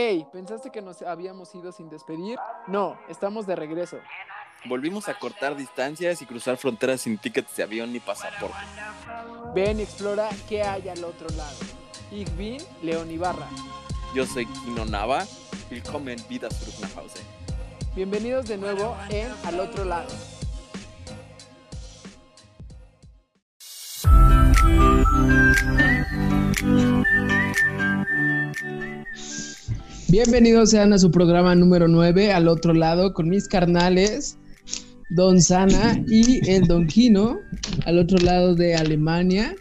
Hey, ¿pensaste que nos habíamos ido sin despedir? No, estamos de regreso. Volvimos a cortar distancias y cruzar fronteras sin tickets de avión ni pasaporte. Ven y explora qué hay al otro lado. Ich bin León Ibarra. Yo soy Kino Nava. Willkommen vida zurück nach Hause. Bienvenidos de nuevo en Al otro lado. Bienvenidos sean a su programa número 9, al otro lado, con mis carnales, Don Sana y el Don Kino, al otro lado de Alemania.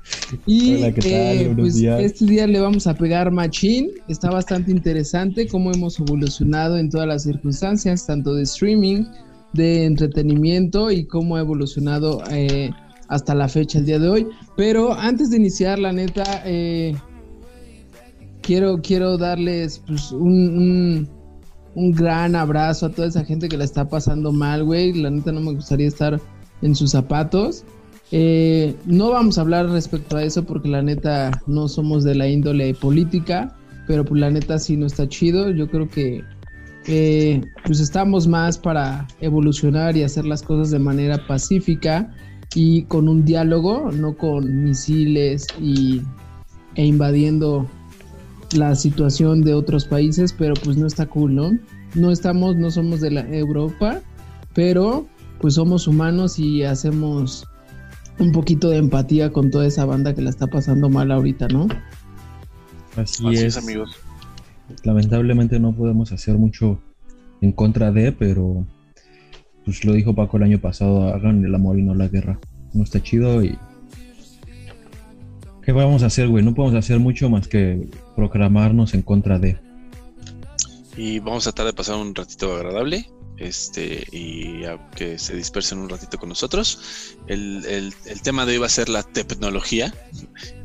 Y Hola, ¿qué tal? eh, pues días. este día le vamos a pegar machín. Está bastante interesante cómo hemos evolucionado en todas las circunstancias, tanto de streaming, de entretenimiento y cómo ha evolucionado eh, hasta la fecha, el día de hoy. Pero antes de iniciar, la neta, eh, quiero, quiero darles pues, un, un, gran abrazo a toda esa gente que la está pasando mal, güey. La neta no me gustaría estar en sus zapatos. Eh, no vamos a hablar respecto a eso porque la neta no somos de la índole política, pero pues la neta sí no está chido. Yo creo que eh, pues estamos más para evolucionar y hacer las cosas de manera pacífica y con un diálogo, no con misiles y, e invadiendo la situación de otros países, pero pues no está cool, ¿no? No estamos, no somos de la Europa, pero pues somos humanos y hacemos un poquito de empatía con toda esa banda que la está pasando mal ahorita, ¿no? Así, Así es. es, amigos. Lamentablemente no podemos hacer mucho en contra de, pero pues lo dijo Paco el año pasado, hagan el amor y no la guerra. No está chido y... ¿Qué vamos a hacer, güey? No podemos hacer mucho más que proclamarnos en contra de. Y vamos a tratar de pasar un ratito agradable. Este, y a que se dispersen un ratito con nosotros. El, el- el tema de hoy va a ser la tecnología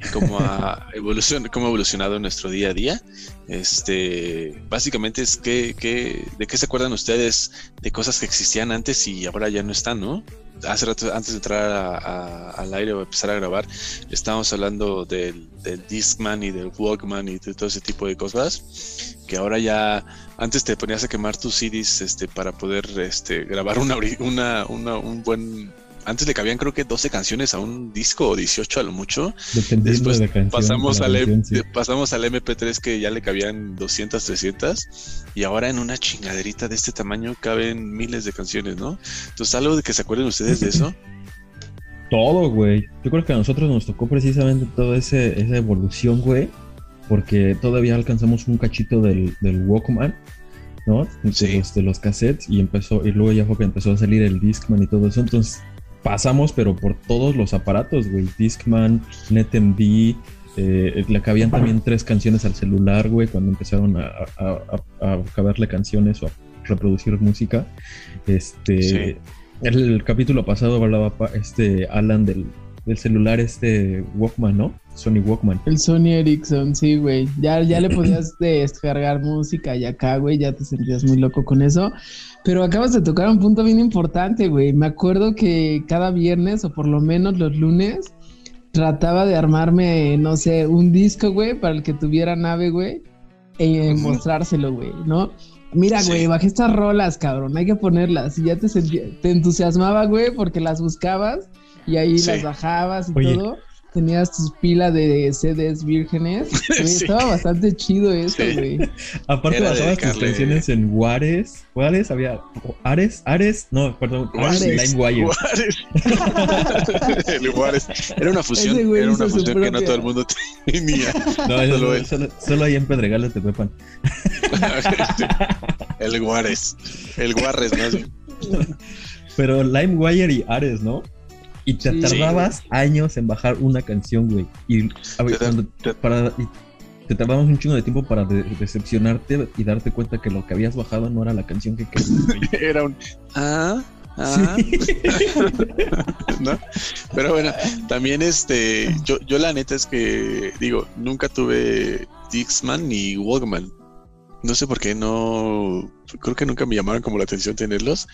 y cómo ha, evolucion- cómo ha evolucionado en nuestro día a día. Este, básicamente es que, que- de qué se acuerdan ustedes de cosas que existían antes y ahora ya no están, ¿no? Hace rato, antes de entrar a- al aire o empezar a grabar, estábamos hablando del, del Discman y del Walkman y de todo ese tipo de cosas que ahora ya antes te ponías a quemar tus CDs este para poder este grabar una, una, una- un buen antes le cabían creo que 12 canciones a un disco o 18 a lo mucho Dependiendo Después de canción. pasamos al, la M- canción, sí. de- pasamos al MP3 que ya le cabían 200 300 y ahora en una chingaderita de este tamaño caben miles de canciones ¿no? entonces algo de que se acuerden ustedes de eso Todo, güey. Yo creo que a nosotros nos tocó precisamente toda ese, esa evolución, güey. Porque todavía alcanzamos un cachito del, del Walkman, ¿no? De, Sí. los, de los cassettes y empezó, y luego ya fue que empezó a salir el Discman y todo eso. Entonces pasamos, pero por todos los aparatos, güey. Discman, NetMD, eh, le cabían también tres canciones al celular, güey, cuando empezaron a, a, a, a caberle canciones o a reproducir música. Este. Sí. El, el capítulo pasado hablaba este Alan del, del celular este Walkman, ¿no? Sony Walkman. El Sony Ericsson, sí, güey. Ya, ya le podías descargar música y acá, güey, ya te sentías muy loco con eso. Pero acabas de tocar un punto bien importante, güey. Me acuerdo que cada viernes, o por lo menos los lunes, trataba de armarme, no sé, un disco, güey, para el que tuviera nave, güey, e mostrárselo, güey, ¿no? Mira, Sí. güey, bajé estas rolas, cabrón, hay que ponerlas. Y ya te te entusiasmaba, güey, porque las buscabas y ahí Sí. las bajabas y Oye. todo. Tenías tus pilas de CDs vírgenes. Sí. Estaba bastante chido eso, Sí. güey. Aparte Era basabas tus canciones en Juárez. ¿Cuáles había? Ares, Ares, no, perdón, Ares, Ares. LimeWire. Juárez. el Juárez. Era una fusión, era una fusión que no todo el mundo tenía. No, eso Solo él. solo, solo ahí en Pedregal te pepan. el Juárez. El Juárez, más bien. Pero LimeWire y Ares, ¿no? Y te Sí. tardabas años en bajar una canción, güey. Y a ver, Te da- cuando te- para, y te tardabas un chingo de tiempo para de- decepcionarte y darte cuenta que lo que habías bajado no era la canción que querías. Era un. Ah. Ah, ¿no? Pero bueno, también este, yo, yo la neta es que digo, nunca tuve Dixman ni Walkman. No sé por qué no, creo que nunca me llamaron como la atención tenerlos,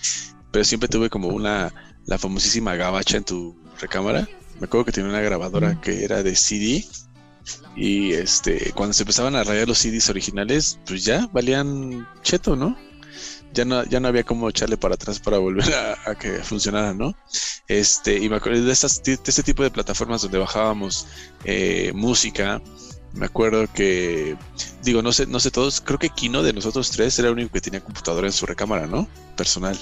pero siempre tuve como una, la famosísima gabacha en tu recámara. Me acuerdo que tenía una grabadora que era de CD Y este, cuando se empezaban a rayar los CDs originales, pues ya valían cheto, ¿no? Ya no, ya no había como echarle para atrás para volver a, que funcionara, ¿no? Este, y me acuerdo de, estas, de este tipo de plataformas donde bajábamos eh, música. Me acuerdo que, digo, no sé, no sé todos, creo que Kino de nosotros tres era el único que tenía computadora en su recámara, ¿no? Personal.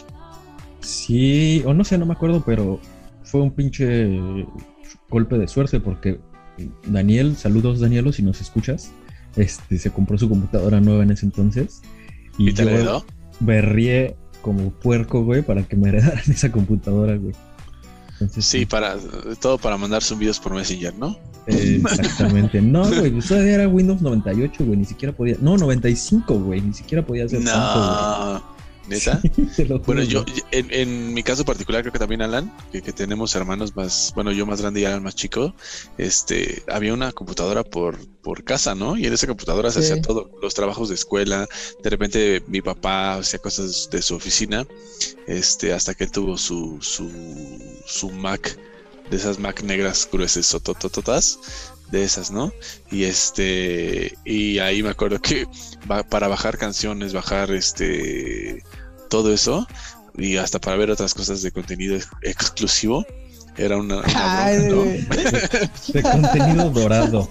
Sí, o no sé, no me acuerdo, pero fue un pinche golpe de suerte porque Daniel, saludos Danielo si nos escuchas, este se compró su computadora nueva en ese entonces y, te yo berrié como puerco, güey, para que me heredaran esa computadora, güey. sí, para todo para mandar vídeos por Messenger, ¿no? exactamente. No, güey, pues todavía era Windows 98, güey, ni siquiera podía. No, 95, güey, ni siquiera podía hacer no. tanto, ¿Neta? bueno, yo, en, mi caso particular, creo que también Alan, que, tenemos hermanos más, bueno, yo más grande y Alan más chico, este, había una computadora por, por casa, ¿no? Y en esa computadora se hacía todo, los trabajos de escuela, de repente mi papá hacía cosas de su oficina, este, hasta que él tuvo su, su, su Mac, de esas Mac negras gruesas, totototas, de esas, ¿no? Y este, y ahí me acuerdo que para bajar canciones, bajar este, todo eso, y hasta para ver otras cosas de contenido exclusivo, era una, de contenido dorado.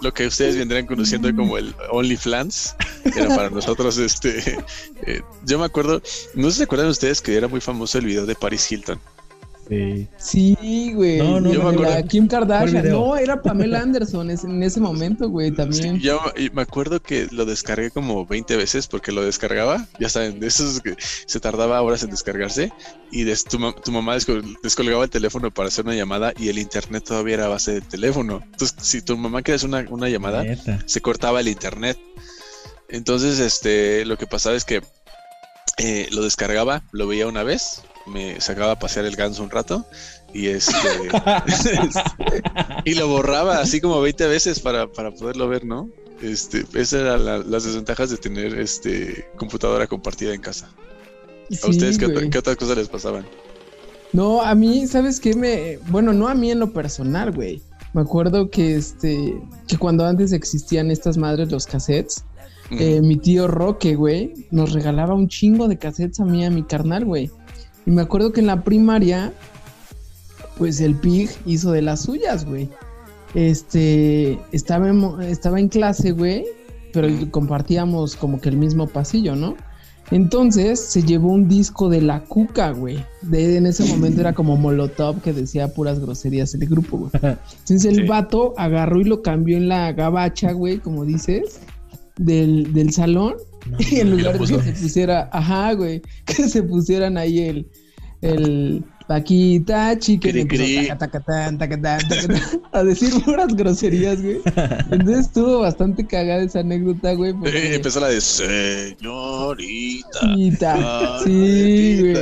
lo que ustedes vendrán conociendo como el OnlyFans era para nosotros este eh, yo me acuerdo no se acuerdan ustedes que era muy famoso el video de Paris Hilton Sí, güey. No, no, no, Kim Kardashian. No, era Pamela Anderson en ese momento, güey, también. yo me acuerdo que lo descargué como 20 veces porque lo descargaba. Ya saben, de esos que se tardaba horas en descargarse. Y tu, mamá descolgaba el teléfono para hacer una llamada y el internet todavía era base del teléfono. Entonces, si tu mamá quería hacer una, llamada, se cortaba el internet. Entonces, este, lo que pasaba es que eh, lo descargaba, lo veía una vez, me sacaba a pasear el ganso un rato y este, y lo borraba así como 20 veces para, poderlo ver, ¿no? Este, esas eran las desventajas de tener este computadora compartida en casa. ¿A ustedes qué, otras cosas les pasaban? No, a mí, ¿sabes qué? Me, bueno, no a mí en lo personal, güey. Me acuerdo que este, que cuando antes existían estas madres, los cassettes, eh, mi tío Roque, güey, nos regalaba un chingo de cassettes a mí, a mi carnal, güey. Y me acuerdo que en la primaria, pues el pig hizo de las suyas, güey. Este, estaba en, estaba en clase, güey, pero compartíamos como que el mismo pasillo, ¿no? Entonces se llevó un disco de la cuca, güey. De, en ese momento era como Molotov que decía puras groserías el grupo, güey. Entonces el vato agarró y lo cambió en la gabacha, güey, como dices, del, del salón y en lugar de que se pusiera, ajá, güey, que se pusieran ahí el, el Paquita, chique, a decir puras groserías, güey. Entonces estuvo bastante cagada esa anécdota, güey. empezó la de señorita. Sí, güey.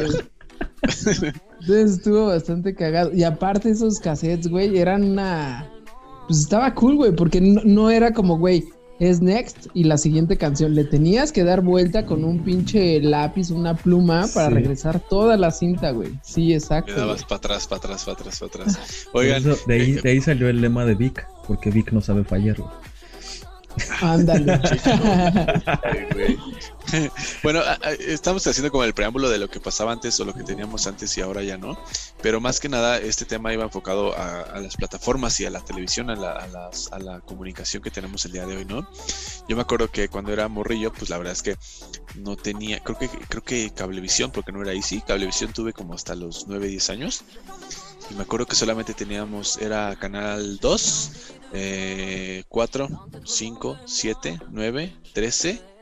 Entonces estuvo bastante cagado. Y aparte esos cassettes, güey, eran una... Pues estaba cool, güey, porque no era como, güey, es Next y la siguiente canción. Le tenías que dar vuelta con un pinche lápiz, una pluma para regresar toda la cinta, güey. Sí, exacto. Le dabas para atrás, para atrás, para atrás, para atrás. Oigan. de, ahí, eh, de ahí salió el lema de Vic, porque Vic no sabe fallar, güey. Bueno, estamos haciendo como el preámbulo de lo que pasaba antes o lo que teníamos antes y ahora ya no. Pero más que nada, este tema iba enfocado a, las plataformas y a la televisión, a la, comunicación que tenemos el día de hoy, ¿no? Yo me acuerdo que cuando era morrillo, pues la verdad es que no tenía, creo que, creo que cablevisión, porque no era Easy, cablevisión tuve como hasta los 9, 10 años. Y me acuerdo que solamente teníamos, era canal 2, 4, 5, 7, 9, 13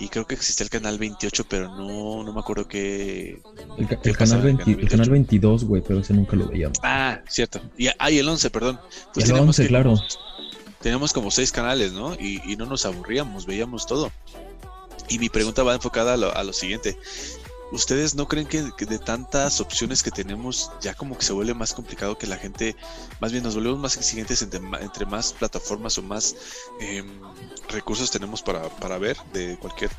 y creo que existía el canal 28, pero no, no me acuerdo qué. El, canal, 22, güey, pero ese nunca lo veíamos. Ah, cierto. Y, ah, el 11, perdón. Pues el 11, claro. Teníamos como seis canales, ¿no? Y, y, no nos aburríamos, veíamos todo. Y mi pregunta va enfocada a lo, a lo siguiente. ¿Ustedes no creen que, de tantas opciones que tenemos ya como que se vuelve más complicado que la gente, más bien nos volvemos más exigentes entre, más plataformas o más em, recursos tenemos para, para, ver de cualquier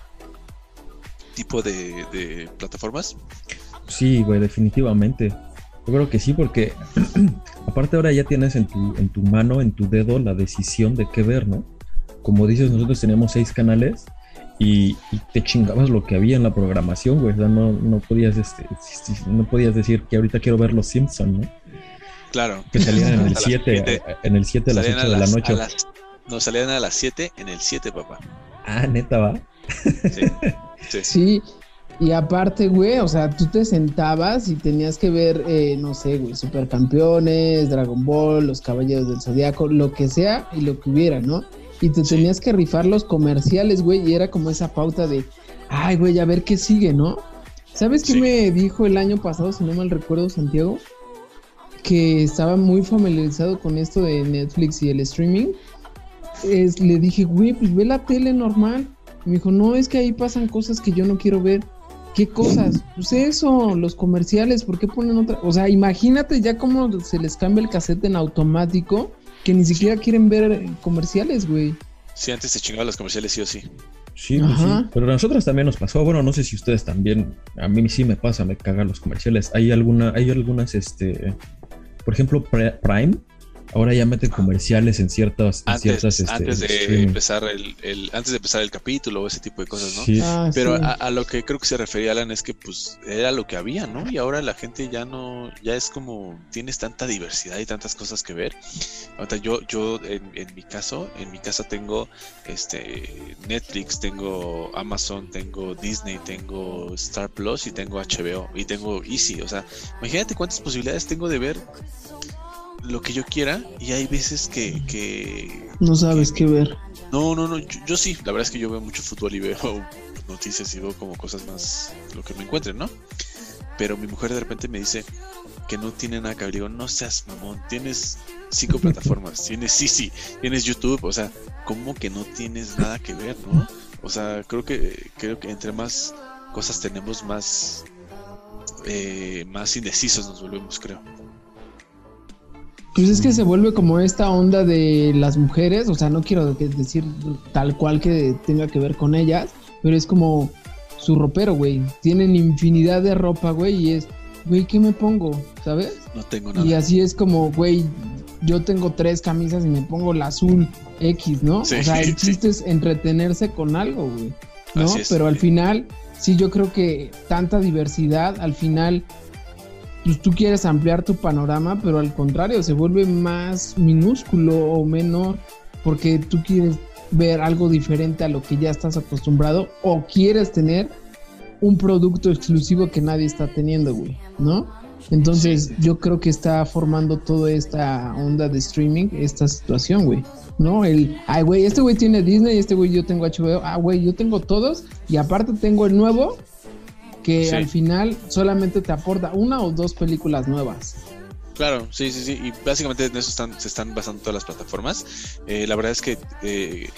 tipo de, plataformas? Sí, güey, definitivamente. Yo creo que sí, porque aparte ahora ya tienes en tu, en tu mano, en tu dedo, la decisión de qué ver, ¿no? Como dices, nosotros teníamos seis canales y, y te chingabas lo que había en la programación, güey. O sea, no, no, podías, este, no podías decir que ahorita quiero ver Los Simpsons, ¿no? Claro. Que salían en el 7, en el 7 a las 8 de la noche. no, salían a las 7 en el 7, papá. Ah, neta, va. Sí. sí. sí. Y aparte, güey, o sea, tú te sentabas y tenías que ver, eh, no sé, güey, Supercampeones, Dragon Ball, Los Caballeros del Zodiaco, lo que sea y lo que hubiera, ¿no? Y te tenías que rifar los comerciales, güey, y era como esa pauta de, ay, güey, a ver qué sigue, ¿no? ¿Sabes qué me dijo el año pasado, si no mal recuerdo, Santiago? Que estaba muy familiarizado con esto de Netflix y el streaming. Es, le dije, güey, pues ve la tele normal. Y me dijo, no, es que ahí pasan cosas que yo no quiero ver. ¿Qué cosas? Pues eso, los comerciales, ¿por qué ponen otra? O sea, imagínate ya cómo se les cambia el cassette en automático que ni siquiera quieren ver comerciales, güey. Sí, antes se chingaban los comerciales sí o sí. Sí, pues sí, pero a nosotros también nos pasó. Bueno, no sé si ustedes también. A mí sí me pasa, me cagan los comerciales. Hay alguna, hay algunas, este, por ejemplo, Prime Ahora ya meten comerciales en ciertas. Antes, este, antes de empezar el, antes de empezar el capítulo o ese tipo de cosas, ¿no? Ah, Pero a, lo que creo que se refería Alan es que pues era lo que había, ¿no? Y ahora la gente ya no, ya es como tienes tanta diversidad y tantas cosas que ver. Ahorita yo, yo en, en mi caso, en mi casa tengo este Netflix, tengo Amazon, tengo Disney, tengo Star Plus y tengo HBO y tengo Easy. O sea, imagínate cuántas posibilidades tengo de ver lo que yo quiera y hay veces que... no sabes qué ver. No, no, no, yo, sí, la verdad es que yo veo mucho fútbol y veo noticias y veo como cosas más lo que me encuentren, ¿no? Pero mi mujer de repente me dice que no tiene nada que ver. Digo, no seas mamón, tienes cinco plataformas, tienes sí, sí, tienes YouTube, o sea, ¿cómo que no tienes nada que ver, no? O sea, creo que creo que entre más cosas tenemos, más eh, más indecisos nos volvemos, creo. Pues es que se vuelve como esta onda de las mujeres, o sea, no quiero decir tal cual que tenga que ver con ellas, pero es como su ropero, güey. Tienen infinidad de ropa, güey, y es, güey, ¿qué me pongo? ¿Sabes? No tengo nada. Y así es como, güey, yo tengo tres camisas y me pongo la azul X, ¿no? o sea, el chiste es entretenerse con algo, güey. ¿No? Pero al final, sí, yo creo que tanta diversidad, al final pues tú quieres ampliar tu panorama, pero al contrario, se vuelve más minúsculo o menor porque tú quieres ver algo diferente a lo que ya estás acostumbrado o quieres tener un producto exclusivo que nadie está teniendo, güey, ¿no? Entonces yo creo que está formando toda esta onda de streaming, esta situación, güey. ¿No? El, ay, güey, este güey tiene Disney, este güey yo tengo HBO, ah, güey, yo tengo todos y aparte tengo el nuevo que al final solamente te aporta una o dos películas nuevas. Claro, sí, sí, sí. Y básicamente en eso están, se están basando todas las plataformas. Eh, la verdad es que eh,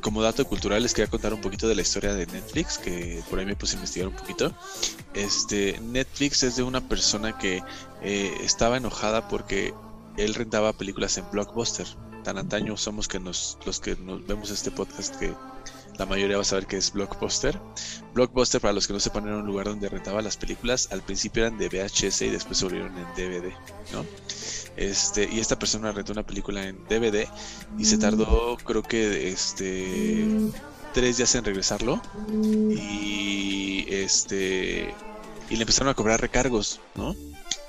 como dato cultural les quería contar un poquito de la historia de Netflix, que por ahí me puse a investigar un poquito. Este, Netflix es de una persona que eh, estaba enojada porque él rentaba películas en Blockbuster. Tan antaño somos que nos, los que nos vemos este podcast que la mayoría va a saber que es Blockbuster. Blockbuster, para los que no sepan, era un lugar donde rentaba las películas. Al principio eran de VHS y después se volvieron en DVD. Este, y esta persona rentó una película en DVD y se tardó, creo que, este, tres días en regresarlo. Y este, y le empezaron a cobrar recargos, ¿no?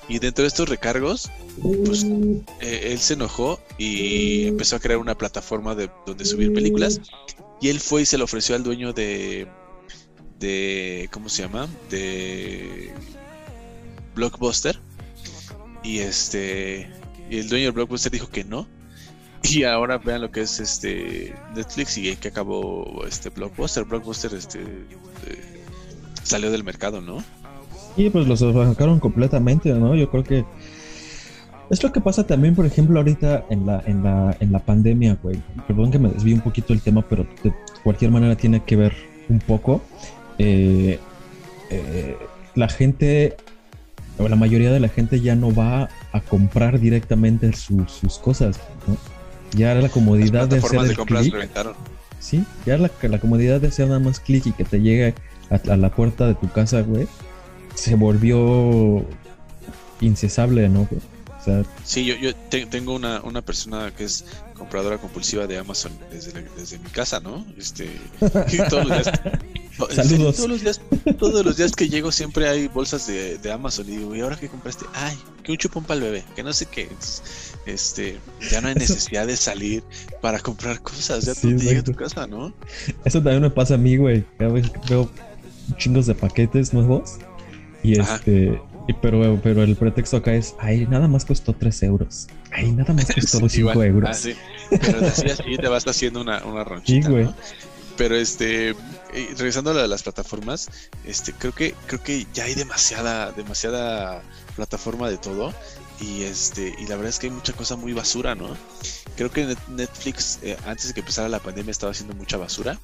Y dentro de estos recargos, pues eh, él se enojó y empezó a crear una plataforma de donde subir películas y él fue y se lo ofreció al dueño de. de ¿Cómo se llama? De. Blockbuster. Y este. Y el dueño de Blockbuster dijo que no. Y ahora vean lo que es este Netflix y que acabó este Blockbuster. Blockbuster este eh, salió del mercado, ¿no? Sí, pues los sacaron completamente, ¿no? Yo creo que es lo que pasa también, por ejemplo, ahorita en la, en la, en la pandemia, güey. Perdón que me desvíe un poquito el tema, pero de cualquier manera tiene que ver un poco. Eh, eh, la gente, o la mayoría de la gente ya no va a comprar directamente sus cosas, ¿no? Ya la comodidad de hacer el clic. Sí, ya la, la comodidad de hacer nada más clic y que te llegue a, a la puerta de tu casa, güey, se volvió incesable, ¿no? güey? O sea, Sí, yo, yo te- tengo una, una persona que es compradora compulsiva de Amazon desde, la- desde mi casa, ¿no? Este, todos los días, Saludos. todos los días, todos los días que llego siempre hay bolsas de, de Amazon y digo, ¿y ahora qué compraste? Ay, que un chupón para el bebé, que no sé qué. Entonces, este, ya no hay necesidad de salir para comprar cosas, ya Sí, te llega a tu casa, ¿no? Eso también me pasa a mí, güey. Cada vez veo chingos de paquetes nuevos. Y Ajá. este. Y pero, pero el pretexto acá es, ay, nada más costó 3 euros. Ay, nada más costó Sí, 5 igual. euros. Ah, sí. Pero así, así te vas haciendo una, una ronchita, Sí, güey. ¿no? Pero este, eh, regresando a de las plataformas, este, creo que, creo que ya hay demasiada, demasiada plataforma de todo. Y este, y la verdad es que hay mucha cosa muy basura, ¿no? Creo que Net- Netflix, eh, antes de que empezara la pandemia, estaba haciendo mucha basura.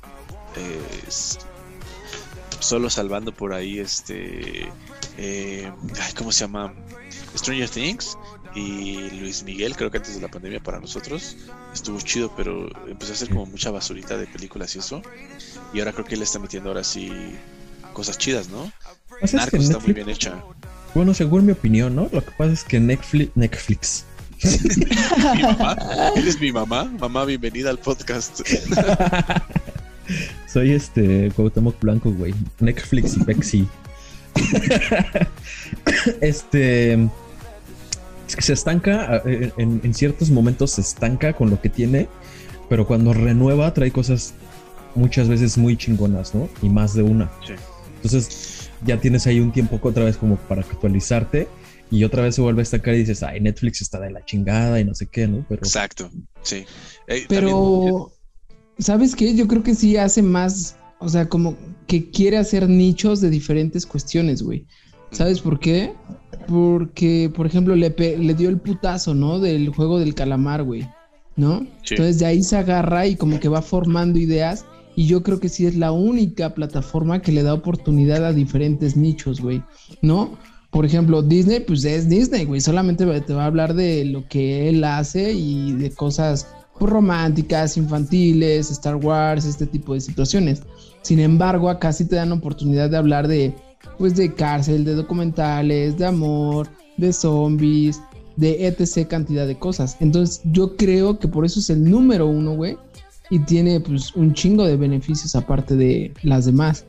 Eh, es- solo salvando por ahí este eh, ay, ¿cómo se llama? Stranger Things y Luis Miguel, creo que antes de la pandemia para nosotros estuvo chido, pero empezó a hacer como mucha basurita de películas y eso. Y ahora creo que él está metiendo ahora sí cosas chidas, ¿no? Es que Narcos está muy bien hecha. Bueno, según mi opinión, ¿no? Lo que pasa es que Netflix. Netflix. Mi mamá, ¿eres mi mamá? Mamá, bienvenida al podcast. Soy este Cuauhtémoc Blanco, güey. Netflix y Pepsi. este se estanca eh, en, en ciertos momentos se estanca con lo que tiene, pero cuando renueva trae cosas muchas veces muy chingonas, ¿no? Y más de una. Sí. Entonces ya tienes ahí un tiempo otra vez como para actualizarte y otra vez se vuelve a estancar y dices, ay, Netflix está de la chingada y no sé qué, ¿no? Pero Exacto, sí. Eh, también- Pero, ¿sabes qué? Yo creo que sí hace más, o sea, como que quiere hacer nichos de diferentes cuestiones, güey. ¿Sabes por qué? Porque, por ejemplo, le, le dio el putazo, ¿no? Del juego del calamar, güey. ¿No? Sí. Entonces de ahí se agarra y como que va formando ideas. Y yo creo que sí es la única plataforma que le da oportunidad a diferentes nichos, güey. ¿No? Por ejemplo, Disney, pues es Disney, güey. Solamente te va a hablar de lo que él hace y de cosas románticas, infantiles, Star Wars, este tipo de situaciones. Sin embargo, acá sí te dan oportunidad de hablar de, pues, de cárcel, de documentales, de amor, de zombies, de etc. cantidad de cosas. Entonces, yo creo que por eso es el número uno, güey. Y tiene, pues, un chingo de beneficios aparte de las demás,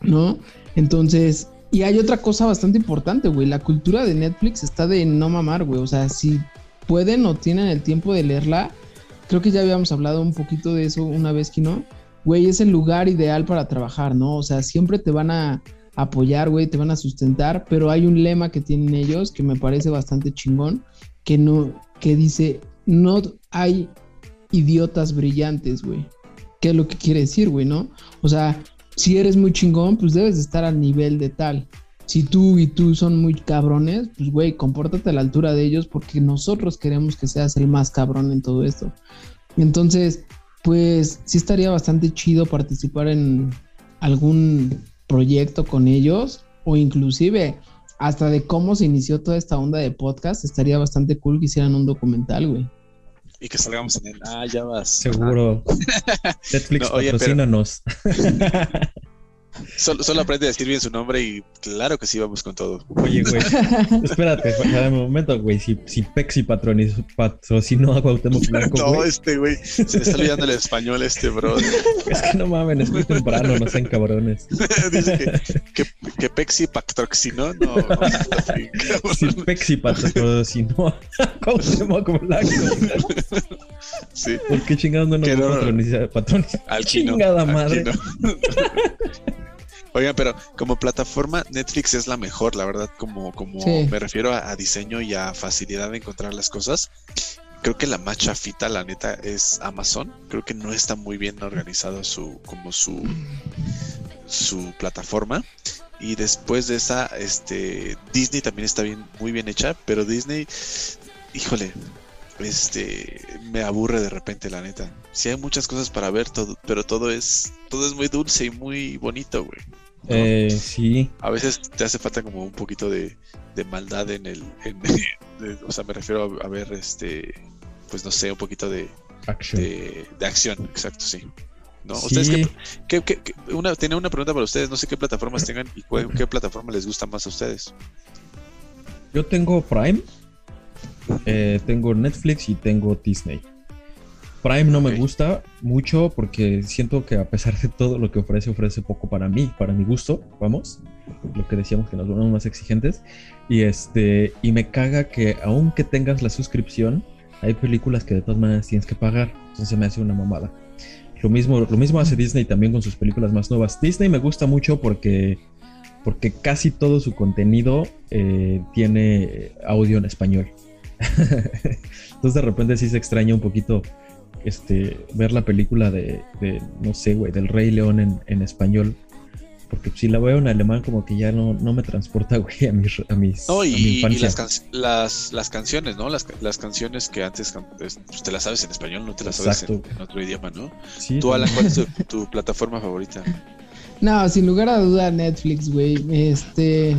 ¿no? Entonces, y hay otra cosa bastante importante, güey. La cultura de Netflix está de no mamar, güey. O sea, si pueden o tienen el tiempo de leerla, creo que ya habíamos hablado un poquito de eso una vez que no. Güey, es el lugar ideal para trabajar, ¿no? O sea, siempre te van a apoyar, güey, te van a sustentar, pero hay un lema que tienen ellos que me parece bastante chingón, que no, que dice, no hay idiotas brillantes, güey. ¿Qué es lo que quiere decir, güey, no? O sea, si eres muy chingón, pues debes de estar al nivel de tal. Si tú y tú son muy cabrones, pues güey, compórtate a la altura de ellos porque nosotros queremos que seas el más cabrón en todo esto. Entonces, pues sí estaría bastante chido participar en algún proyecto con ellos o inclusive hasta de cómo se inició toda esta onda de podcast. Estaría bastante cool que hicieran un documental, güey. Y que salgamos en el. Ah, ya vas. seguro. Netflix No, oye, pero- patrocínanos. Solo, solo aprende a decir bien su nombre y claro que sí, vamos con todo. Oye, güey, espérate, un momento, güey. Si, si Pepsi patroniz- patrocinó a Cuauhtémoc Blanco, No, este güey, se le está olvidando el español este bro. es que no mamen, es muy temprano, no sean cabrones. Dice que, que, que Pepsi patrocinó, no, no, está bien, cabrón. Si Pepsi patrocinó a Cuauhtémoc Blanco, Sí, ¿por qué chingados no nos Que va a no- patronizar? patronizar? al Kino, Chingada al madre. Kino. Oigan, pero como plataforma, Netflix es la mejor, la verdad, como, como Sí. me refiero a, a diseño y a facilidad de encontrar las cosas. Creo que la más chafita, la neta, es Amazon. Creo que no está muy bien organizado su, como su, su plataforma. Y después de esa, este, Disney también está bien, muy bien hecha, pero Disney, híjole, este, me aburre de repente, la neta. Sí hay muchas cosas para ver, todo, pero todo es, todo es muy dulce y muy bonito, güey. ¿no? Eh, sí, A veces te hace falta como un poquito de, de maldad en el, en- de- o sea, me refiero a, a ver, este, pues no sé, un poquito de, action. de, de acción, exacto, sí. ¿No? Sí. ¿Ustedes qué, qué- una, tenía una pregunta para ustedes, no sé qué plataformas tengan y cuál- qué plataforma les gusta más a ustedes. Yo tengo Prime, eh, tengo Netflix y tengo Disney. Prime no me gusta mucho porque siento que a pesar de todo lo que ofrece, ofrece poco para mí, para mi gusto, vamos. Lo que decíamos que nos volvemos más exigentes. Y este, y me caga que aunque tengas la suscripción, hay películas que de todas maneras tienes que pagar. Entonces me hace una mamada. Lo mismo, lo mismo hace Disney también con sus películas más nuevas. Disney me gusta mucho porque, porque casi todo su contenido eh, tiene audio en español. Entonces de repente sí se extraña un poquito este, ver la película de, de, no sé, güey, del Rey León en, en español. Porque si la veo en alemán como que ya no, no me transporta, güey, a mis, a mis No, a mi y, y infancia. las, can- las, las canciones, ¿no? Las, las canciones que antes pues, te las sabes en español, no te las sabes en, otro idioma, ¿no? Sí, Tú, Alan. ¿cuál es tu, tu plataforma favorita? No, sin lugar a duda Netflix, güey. Este,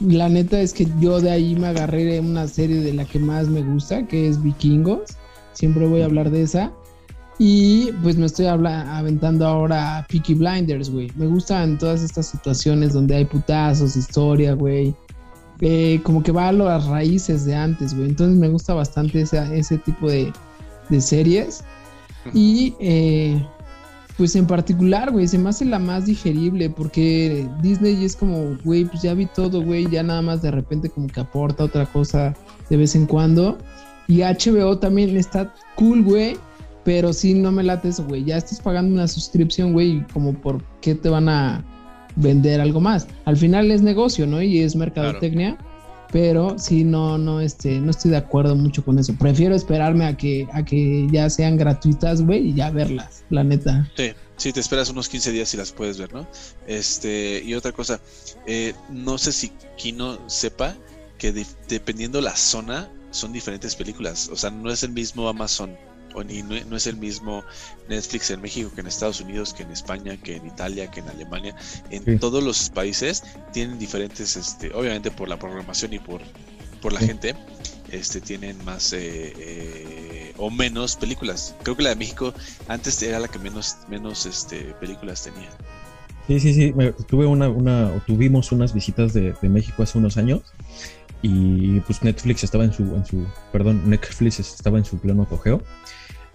la neta es que yo de ahí me agarré una serie de la que más me gusta, que es Vikingos. Siempre voy a hablar de esa. Y pues me estoy habla- aventando ahora a Peaky Blinders, güey. Me gustan todas estas situaciones donde hay putazos, historia, güey. Eh, como que va a las raíces de antes, güey. Entonces me gusta bastante esa- ese tipo de, de series. Y eh, pues en particular, güey, se me hace la más digerible porque Disney es como, güey, pues ya vi todo, güey, ya nada más de repente como que aporta otra cosa de vez en cuando. Y HBO también está cool, güey, pero sí no me late eso, güey. Ya estás pagando una suscripción, güey, como por qué te van a vender algo más. Al final es negocio, ¿no? Y es mercadotecnia. Pero sí, no, no, este, no estoy de acuerdo mucho con eso. Prefiero esperarme a que, a que ya sean gratuitas, güey, y ya verlas, la neta. Sí, sí, te esperas unos 15 días y las puedes ver, ¿no? Este, y otra cosa, eh, no sé si Kino sepa que de- dependiendo la zona son diferentes películas. O sea, no es el mismo Amazon ni no, no es el mismo Netflix en México que en Estados Unidos, que en España, que en Italia, que en Alemania. En Sí. todos los países tienen diferentes, este, obviamente por la programación y por, por la Sí. gente, este, tienen más eh, eh, o menos películas. Creo que la de México antes era la que menos, menos este, películas tenía. Sí, sí, sí. tuve una, una, tuvimos unas visitas de, de México hace unos años y pues Netflix estaba en su, en su, perdón, Netflix estaba en su pleno apogeo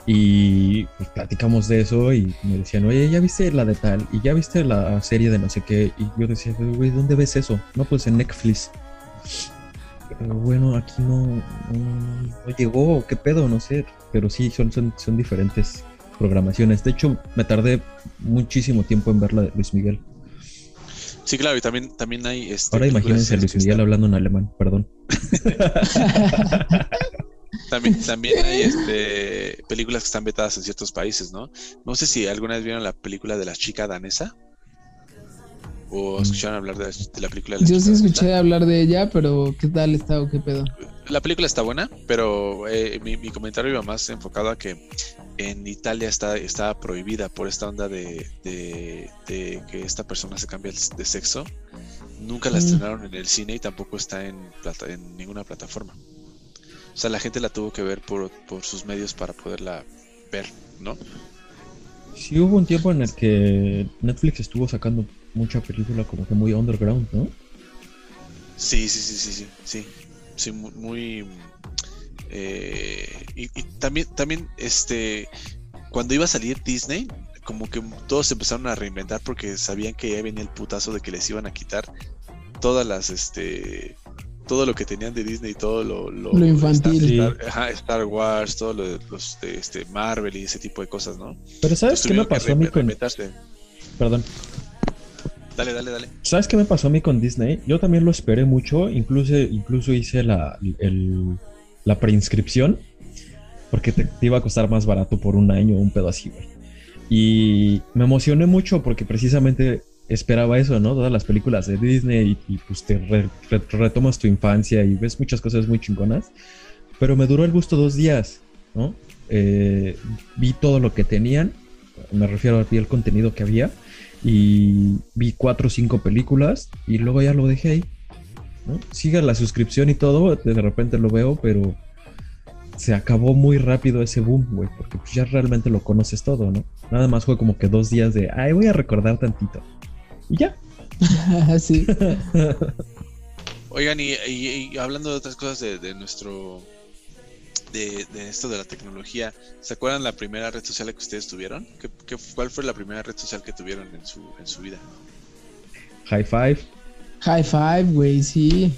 y pues platicamos de eso y me decían, oye, ¿ya viste la de tal? Y ya viste la serie de no sé qué y yo decía, "Pero, güey, ¿dónde ves eso? No, pues en Netflix. Pero bueno, aquí no, no, no llegó, qué pedo, no sé. Pero sí, son, son, son diferentes programaciones. De hecho, me tardé muchísimo tiempo en ver la de Luis Miguel. Sí, claro, y también, también hay este, Ahora imagínense a Luis Miguel hablando en alemán, perdón. También, también hay este, películas que están vetadas en ciertos países, ¿no? No sé si alguna vez vieron la película de la chica danesa. O escucharon hablar de la, de la película de la Yo sí danesa. escuché hablar de ella, pero ¿qué tal está o qué pedo? La película está buena, pero eh, mi, mi comentario iba más enfocado a que en Italia está, está prohibida por esta onda de, de- de que esta persona se cambia de sexo. Nunca la Mm. estrenaron en el cine y tampoco está en, plata- en ninguna plataforma. O sea, la gente la tuvo que ver por, por sus medios para poderla ver, ¿no? Sí hubo un tiempo en el que Netflix estuvo sacando mucha película como que muy underground, ¿no? Sí, sí, sí, sí, sí, sí. Sí, mu- muy... eh, y, y también, también, este, cuando iba a salir Disney, como que todos se empezaron a reinventar porque sabían que ya venía el putazo de que les iban a quitar todas las, este, todo lo que tenían de Disney, todo lo, lo, Lo infantil. Star, Star- ajá, Star Wars, todo lo de los, de, este, Marvel y ese tipo de cosas, ¿no? Pero ¿sabes Entonces qué me pasó a mí con... Perdón. Dale, dale, dale. ¿Sabes qué me pasó a mí con Disney? Yo también lo esperé mucho, incluso, incluso hice la, el- la preinscripción, porque te, te iba a costar más barato por un año, un pedo así, güey. Y me emocioné mucho porque precisamente esperaba eso, ¿no? Todas las películas de Disney y, pues te re- re- retomas tu infancia y ves muchas cosas muy chingonas. Pero me duró el gusto dos días, ¿no? Eh, vi todo lo que tenían, me refiero a el contenido que había y vi cuatro o cinco películas y luego ya lo dejé ahí. ¿no? Siga la suscripción y todo, de repente lo veo, pero se acabó muy rápido ese boom, güey, porque pues ya realmente lo conoces todo, ¿no? Nada más fue como que dos días de, ay, voy a recordar tantito. Y ya. sí. Oigan, y, y- y hablando de otras cosas de, de nuestro. De, de esto de la tecnología, ¿se acuerdan la primera red social que ustedes tuvieron? ¿Qué, qué- cuál fue la primera red social que tuvieron en su, en su vida? High five. High five, güey, sí.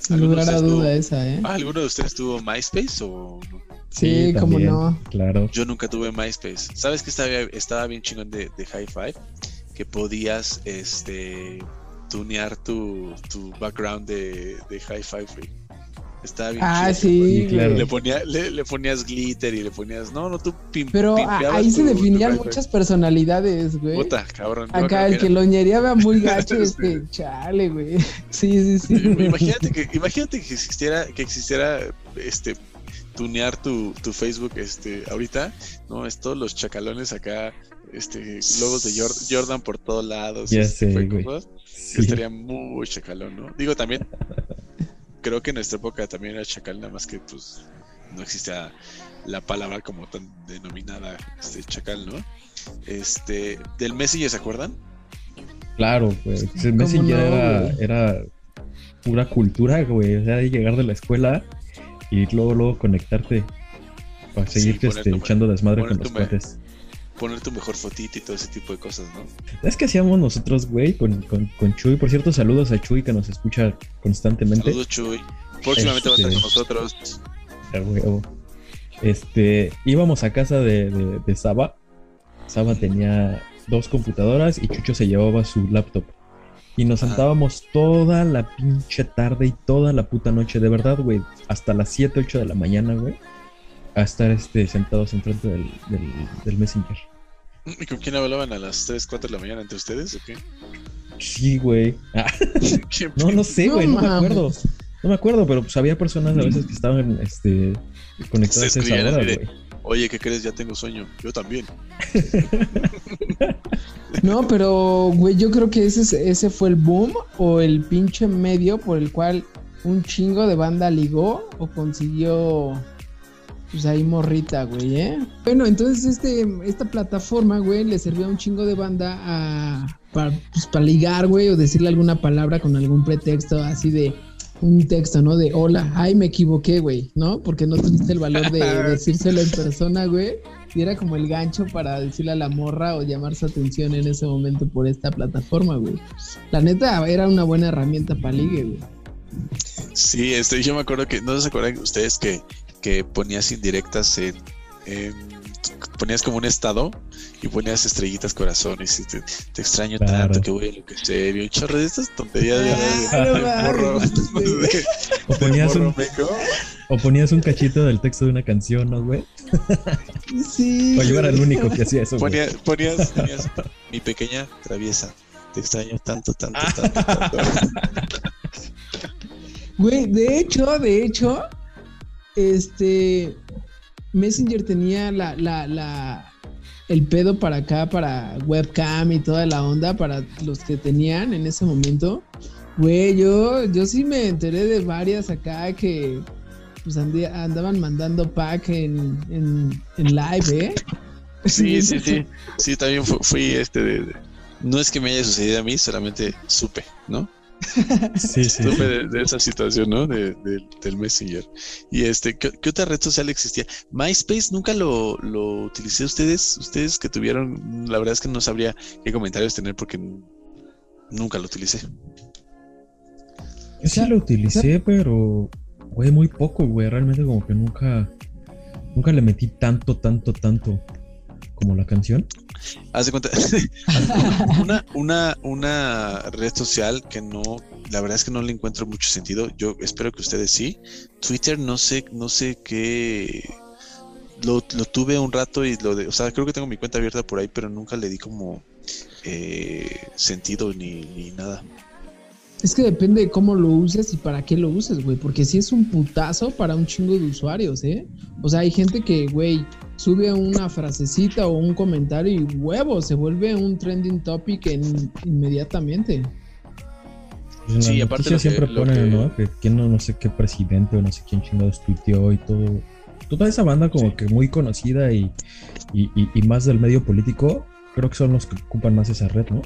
Sin ¿Alguno lugar de a ustedes duda tuvo- esa, ¿eh? ¿Alguno de ustedes tuvo MySpace o no? Sí, también, no. Claro. Yo nunca tuve MySpace. ¿Sabes qué estaba, estaba bien chingón de, de High Five? Que podías este tunear tu, tu background de, de High Five, güey. Estaba bien Ah, chido. sí, claro. güey. Le, ponía, le, le ponías glitter y le ponías. No, no, tú pim, Pero ahí se tu- definían muchas personalidades, güey. Puta, cabrón. Acá el que era- lo ñereaba muy gacho, este, chale, güey. Sí, sí, sí. Imagínate que, imagínate que existiera, que existiera este tunear tu, tu Facebook este ahorita, ¿no? Es todos los chacalones acá, este, logos de Jor- Jordan por todos lados. Ya este sé, güey. cosas. Sí. Estaría muy chacalón, ¿no? Digo también, creo que en nuestra época también era chacal, nada más que pues no existía la palabra como tan denominada este chacal, ¿no? Este, del Messenger, ¿se acuerdan? Claro, güey. El ¿Cómo Messenger no, era, pura cultura, güey. O sea, de llegar de la escuela y luego, luego conectarte para Sí, seguir poner este, echando desmadre con los cuates. Poner tu mejor fotito y todo ese tipo de cosas, ¿no? Es que hacíamos nosotros, güey, con, con, con Chuy. Por cierto, saludos a Chuy que nos escucha constantemente. Saludos, Chuy. Próximamente va a estar Este- con nosotros. A huevo. Este, íbamos a casa de, de, de Saba. Saba tenía dos computadoras y Chucho se llevaba su laptop. Y nos sentábamos toda la pinche tarde y toda la puta noche, de verdad, güey. Hasta las 7, 8 de la mañana, güey. A estar este, sentados enfrente del, del, del Messenger. ¿Y con quién hablaban a las 3, 4 de la mañana entre ustedes o qué? Sí, güey. Ah, ¿Quién- no, no sé, güey, no, me acuerdo. No me acuerdo, pero pues había personas a veces que estaban este, conectadas a esa hora, güey. Oye, ¿qué crees? Ya tengo sueño. Yo también. No, pero, güey, yo creo que ese, es- ese fue el boom o el pinche medio por el cual un chingo de banda ligó o consiguió, pues ahí morrita, güey, ¿eh? Bueno, entonces este, esta plataforma, güey, le servía a un chingo de banda a, para, pues, para ligar, güey, o decirle alguna palabra con algún pretexto así de un texto, ¿no? De hola, ay, me equivoqué, güey, ¿no? Porque no tuviste el valor de decírselo en persona, güey. Y era como el gancho para decirle a la morra o llamar su atención en ese momento por esta plataforma, güey. La neta era una buena herramienta para ligue, güey. Sí, este, yo me acuerdo que, ¿no se acuerdan ustedes que, que ponías indirectas en, en- ponías como un estado y ponías estrellitas corazones y te, te extraño Claro. tanto que voy a enloquecer y un chorro de estas tonterías de, de- no de morro, de- O ponías, morro un, meco. o ponías un cachito del texto de una canción, ¿no, güey? Sí. O yo era el único que hacía eso, güey. Ponía- ponías, ponías, mi pequeña traviesa, te extraño tanto, tanto, tanto, tanto. Güey, de hecho, de hecho, este Messenger tenía la, la, la, el pedo para acá, para webcam y toda la onda para los que tenían en ese momento. Güey, yo, yo sí me enteré de varias acá que pues andaban mandando pack en, en, en live, ¿eh? Sí, sí, sí. Sí, también fu- fui este de, de- No es que me haya sucedido a mí, solamente supe, ¿no? Sí, sí, Supe sí. de, de esa situación, ¿no? De, de- del Messenger. Y este, ¿qué, qué otra red social existía? MySpace nunca lo, lo utilicé ustedes, ustedes que tuvieron, la verdad es que no sabría qué comentarios tener porque nunca lo utilicé. Yo sí lo utilicé, pero, güey, muy poco, güey. Realmente como que nunca, nunca le metí tanto, tanto, tanto como la canción. Haz de cuenta, una, una, una red social que no, la verdad es que no le encuentro mucho sentido. Yo espero que ustedes sí. Twitter, no sé, no sé qué. Lo, lo tuve un rato y lo de, o sea, creo que tengo mi cuenta abierta por ahí, pero nunca le di como eh, sentido ni, ni nada. Es que depende de cómo lo uses y para qué lo uses, güey. Porque si es un putazo para un chingo de usuarios, ¿eh? O sea, hay gente que, güey, sube una frasecita o un comentario y huevo, se vuelve un trending topic en, inmediatamente. Pues en Sí, aparte lo que- siempre lo ponen, que- ¿no? Que no, no sé qué presidente o no sé quién chingados tuiteó y todo. Toda esa banda como Sí. que muy conocida y, y, y- y más del medio político, creo que son los que ocupan más esa red, ¿no?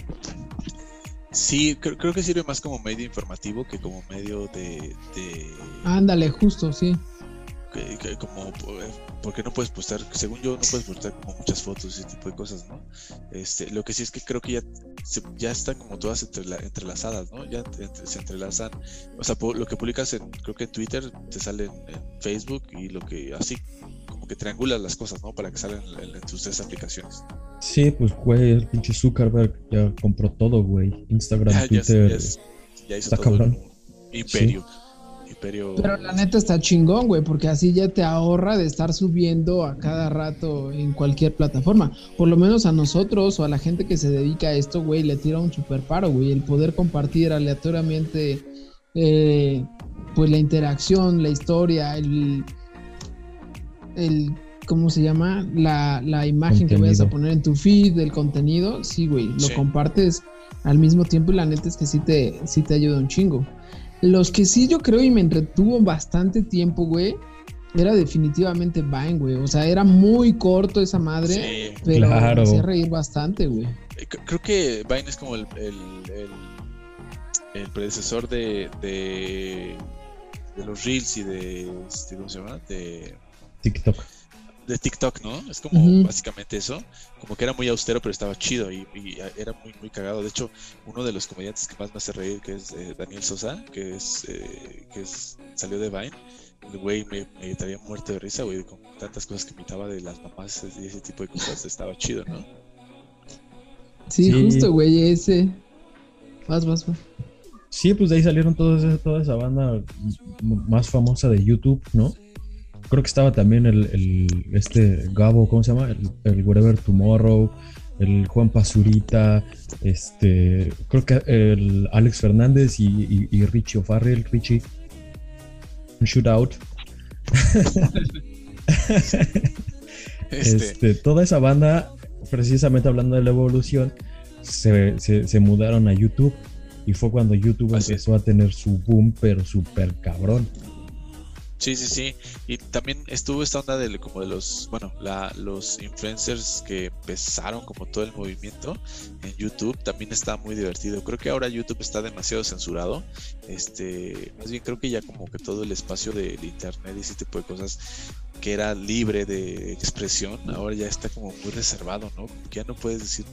Sí, creo, creo que sirve más como medio informativo que como medio de... de Ándale, justo, sí. que- que como eh, porque no puedes postar, según yo no puedes postar como muchas fotos y ese tipo de cosas, ¿no? Este, lo que sí es que creo que ya ya están como todas entrela- entrelazadas, ¿no? Ya entre- se entrelazan, o sea, lo que publicas en creo que en Twitter te sale en, en Facebook y lo que así como que triangulas las cosas, ¿no? Para que salgan en, en tus tres aplicaciones. Sí, pues, güey, el pinche Zuckerberg ya compró todo, güey. Instagram, Ya, Twitter. ya es- ya hizo está todo cabrón. un imperio. Imperio. Pero la neta está chingón, güey, porque así ya te ahorra de estar subiendo a cada rato en cualquier plataforma. Por lo menos a nosotros o a la gente que se dedica a esto, güey, le tira un super paro, güey. El poder compartir aleatoriamente, eh, pues la interacción, la historia, el, el ¿cómo se llama? La, la imagen que vayas a poner en tu feed, el contenido, sí, güey, lo Sí. compartes al mismo tiempo y la neta es que sí te, sí te ayuda un chingo. Los que sí yo creo y me entretuvo bastante tiempo, güey, era definitivamente Vine, güey. O sea, era muy corto esa madre, Sí. pero Claro. me hacía reír bastante, güey. Eh, Creo que Vine es como el, el, el- el predecesor de, de, de los Reels y de, este, ¿cómo se llama? De, TikTok. De TikTok, ¿no? Es como básicamente eso. Como que era muy austero, pero estaba chido y, y era muy, muy cagado. De hecho, uno de los comediantes que más me hace reír, que es eh, Daniel Sosa, que es, eh, que es salió de Vine. El güey me, me traía muerto de risa, güey, con tantas cosas que imitaba de las mamás y ese tipo de cosas. Estaba chido, ¿no? Sí, Sí. justo, güey, ese. Vas, vas, vas. Sí, pues de ahí salieron toda esa, toda esa banda más famosa de YouTube, ¿no? Creo que estaba también el, el- este Gabo, ¿cómo se llama? El, el Wherever Tomorrow, el Juan Pazurita, este, creo que el Alex Fernández y, y, y Richie O'Farrell, Richie, un shootout. Este, Este, toda esa banda, precisamente hablando de la evolución, se, se- se mudaron a YouTube. Y fue cuando YouTube Así empezó a tener su boom, pero súper cabrón. Sí, sí, sí. Y también estuvo esta onda de como de los, bueno, la, los influencers que empezaron como todo el movimiento en YouTube también está muy divertido. Creo que ahora YouTube está demasiado censurado. Este, más bien creo que ya como que todo el espacio de, de internet y ese tipo de cosas que era libre de expresión, ahora ya está como muy reservado, ¿no? Ya no puedes decir,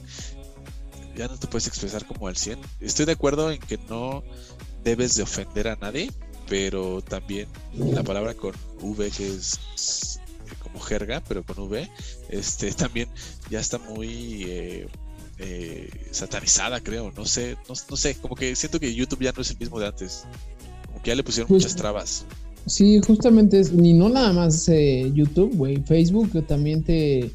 ya no te puedes expresar como al 100. Estoy de acuerdo en que no debes de ofender a nadie, pero también la palabra con V, que es, es como jerga, pero con V, este también ya está muy eh, eh, satanizada, creo. No sé, no, no sé, como que siento que YouTube ya no es el mismo de antes. Como que ya le pusieron Pues- muchas trabas. Sí, justamente es, ni no nada más eh, YouTube, güey, Facebook que también te,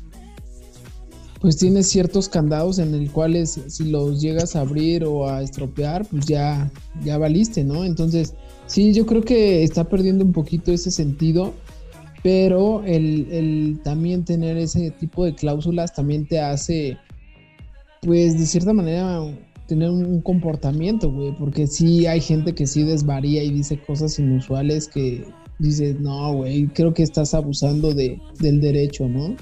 pues tiene ciertos candados en el cuales si los llegas a abrir o a estropear, pues ya, ya valiste, ¿no? Entonces, sí, yo creo que está perdiendo un poquito ese sentido, pero el, el también tener ese tipo de cláusulas también te hace, pues de cierta manera, tener un, comportamiento, güey, porque sí hay gente que sí desvaría y dice cosas inusuales que dices, no, güey, creo que estás abusando de, del derecho, ¿no? De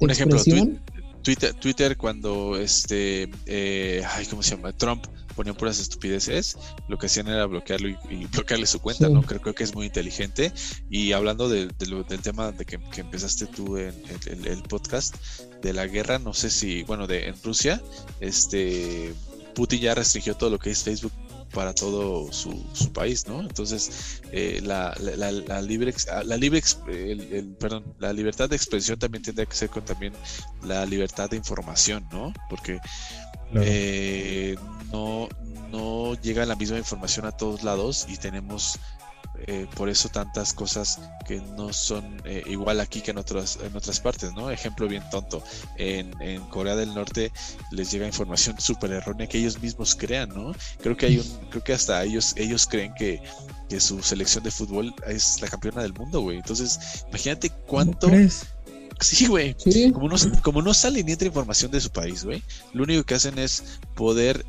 Un ejemplo, expresión. Twitter, Twitter cuando este, eh, ay, ¿cómo se llama? Trump ponía puras estupideces, lo que hacían era bloquearlo y, y bloquearle su cuenta, Sí. ¿no? Creo, creo que es muy inteligente. Y hablando de, de lo- del tema de que, que empezaste tú en el, el- el podcast de la guerra, no sé si, bueno, de en Rusia, este Putin ya restringió todo lo que es Facebook para todo su, su país, ¿no? Entonces, eh, la, la- libre, la libre, el- el- perdón, la libertad de expresión también tendría que ser con también la libertad de información, ¿no? Porque Claro. eh, no, no llega la misma información a todos lados y tenemos eh, por eso tantas cosas que no son eh, igual aquí que en otras, en otras partes, ¿no? Ejemplo bien tonto, en, en Corea del Norte les llega información súper errónea que ellos mismos crean, ¿no? Creo que hay un, creo que hasta ellos, ellos creen que, que su selección de fútbol es la campeona del mundo, güey. Entonces, imagínate ¿Cómo cuánto... crees? Sí, güey. Sí, Como no, como no sale ni entra información de su país, güey, lo único que hacen es poder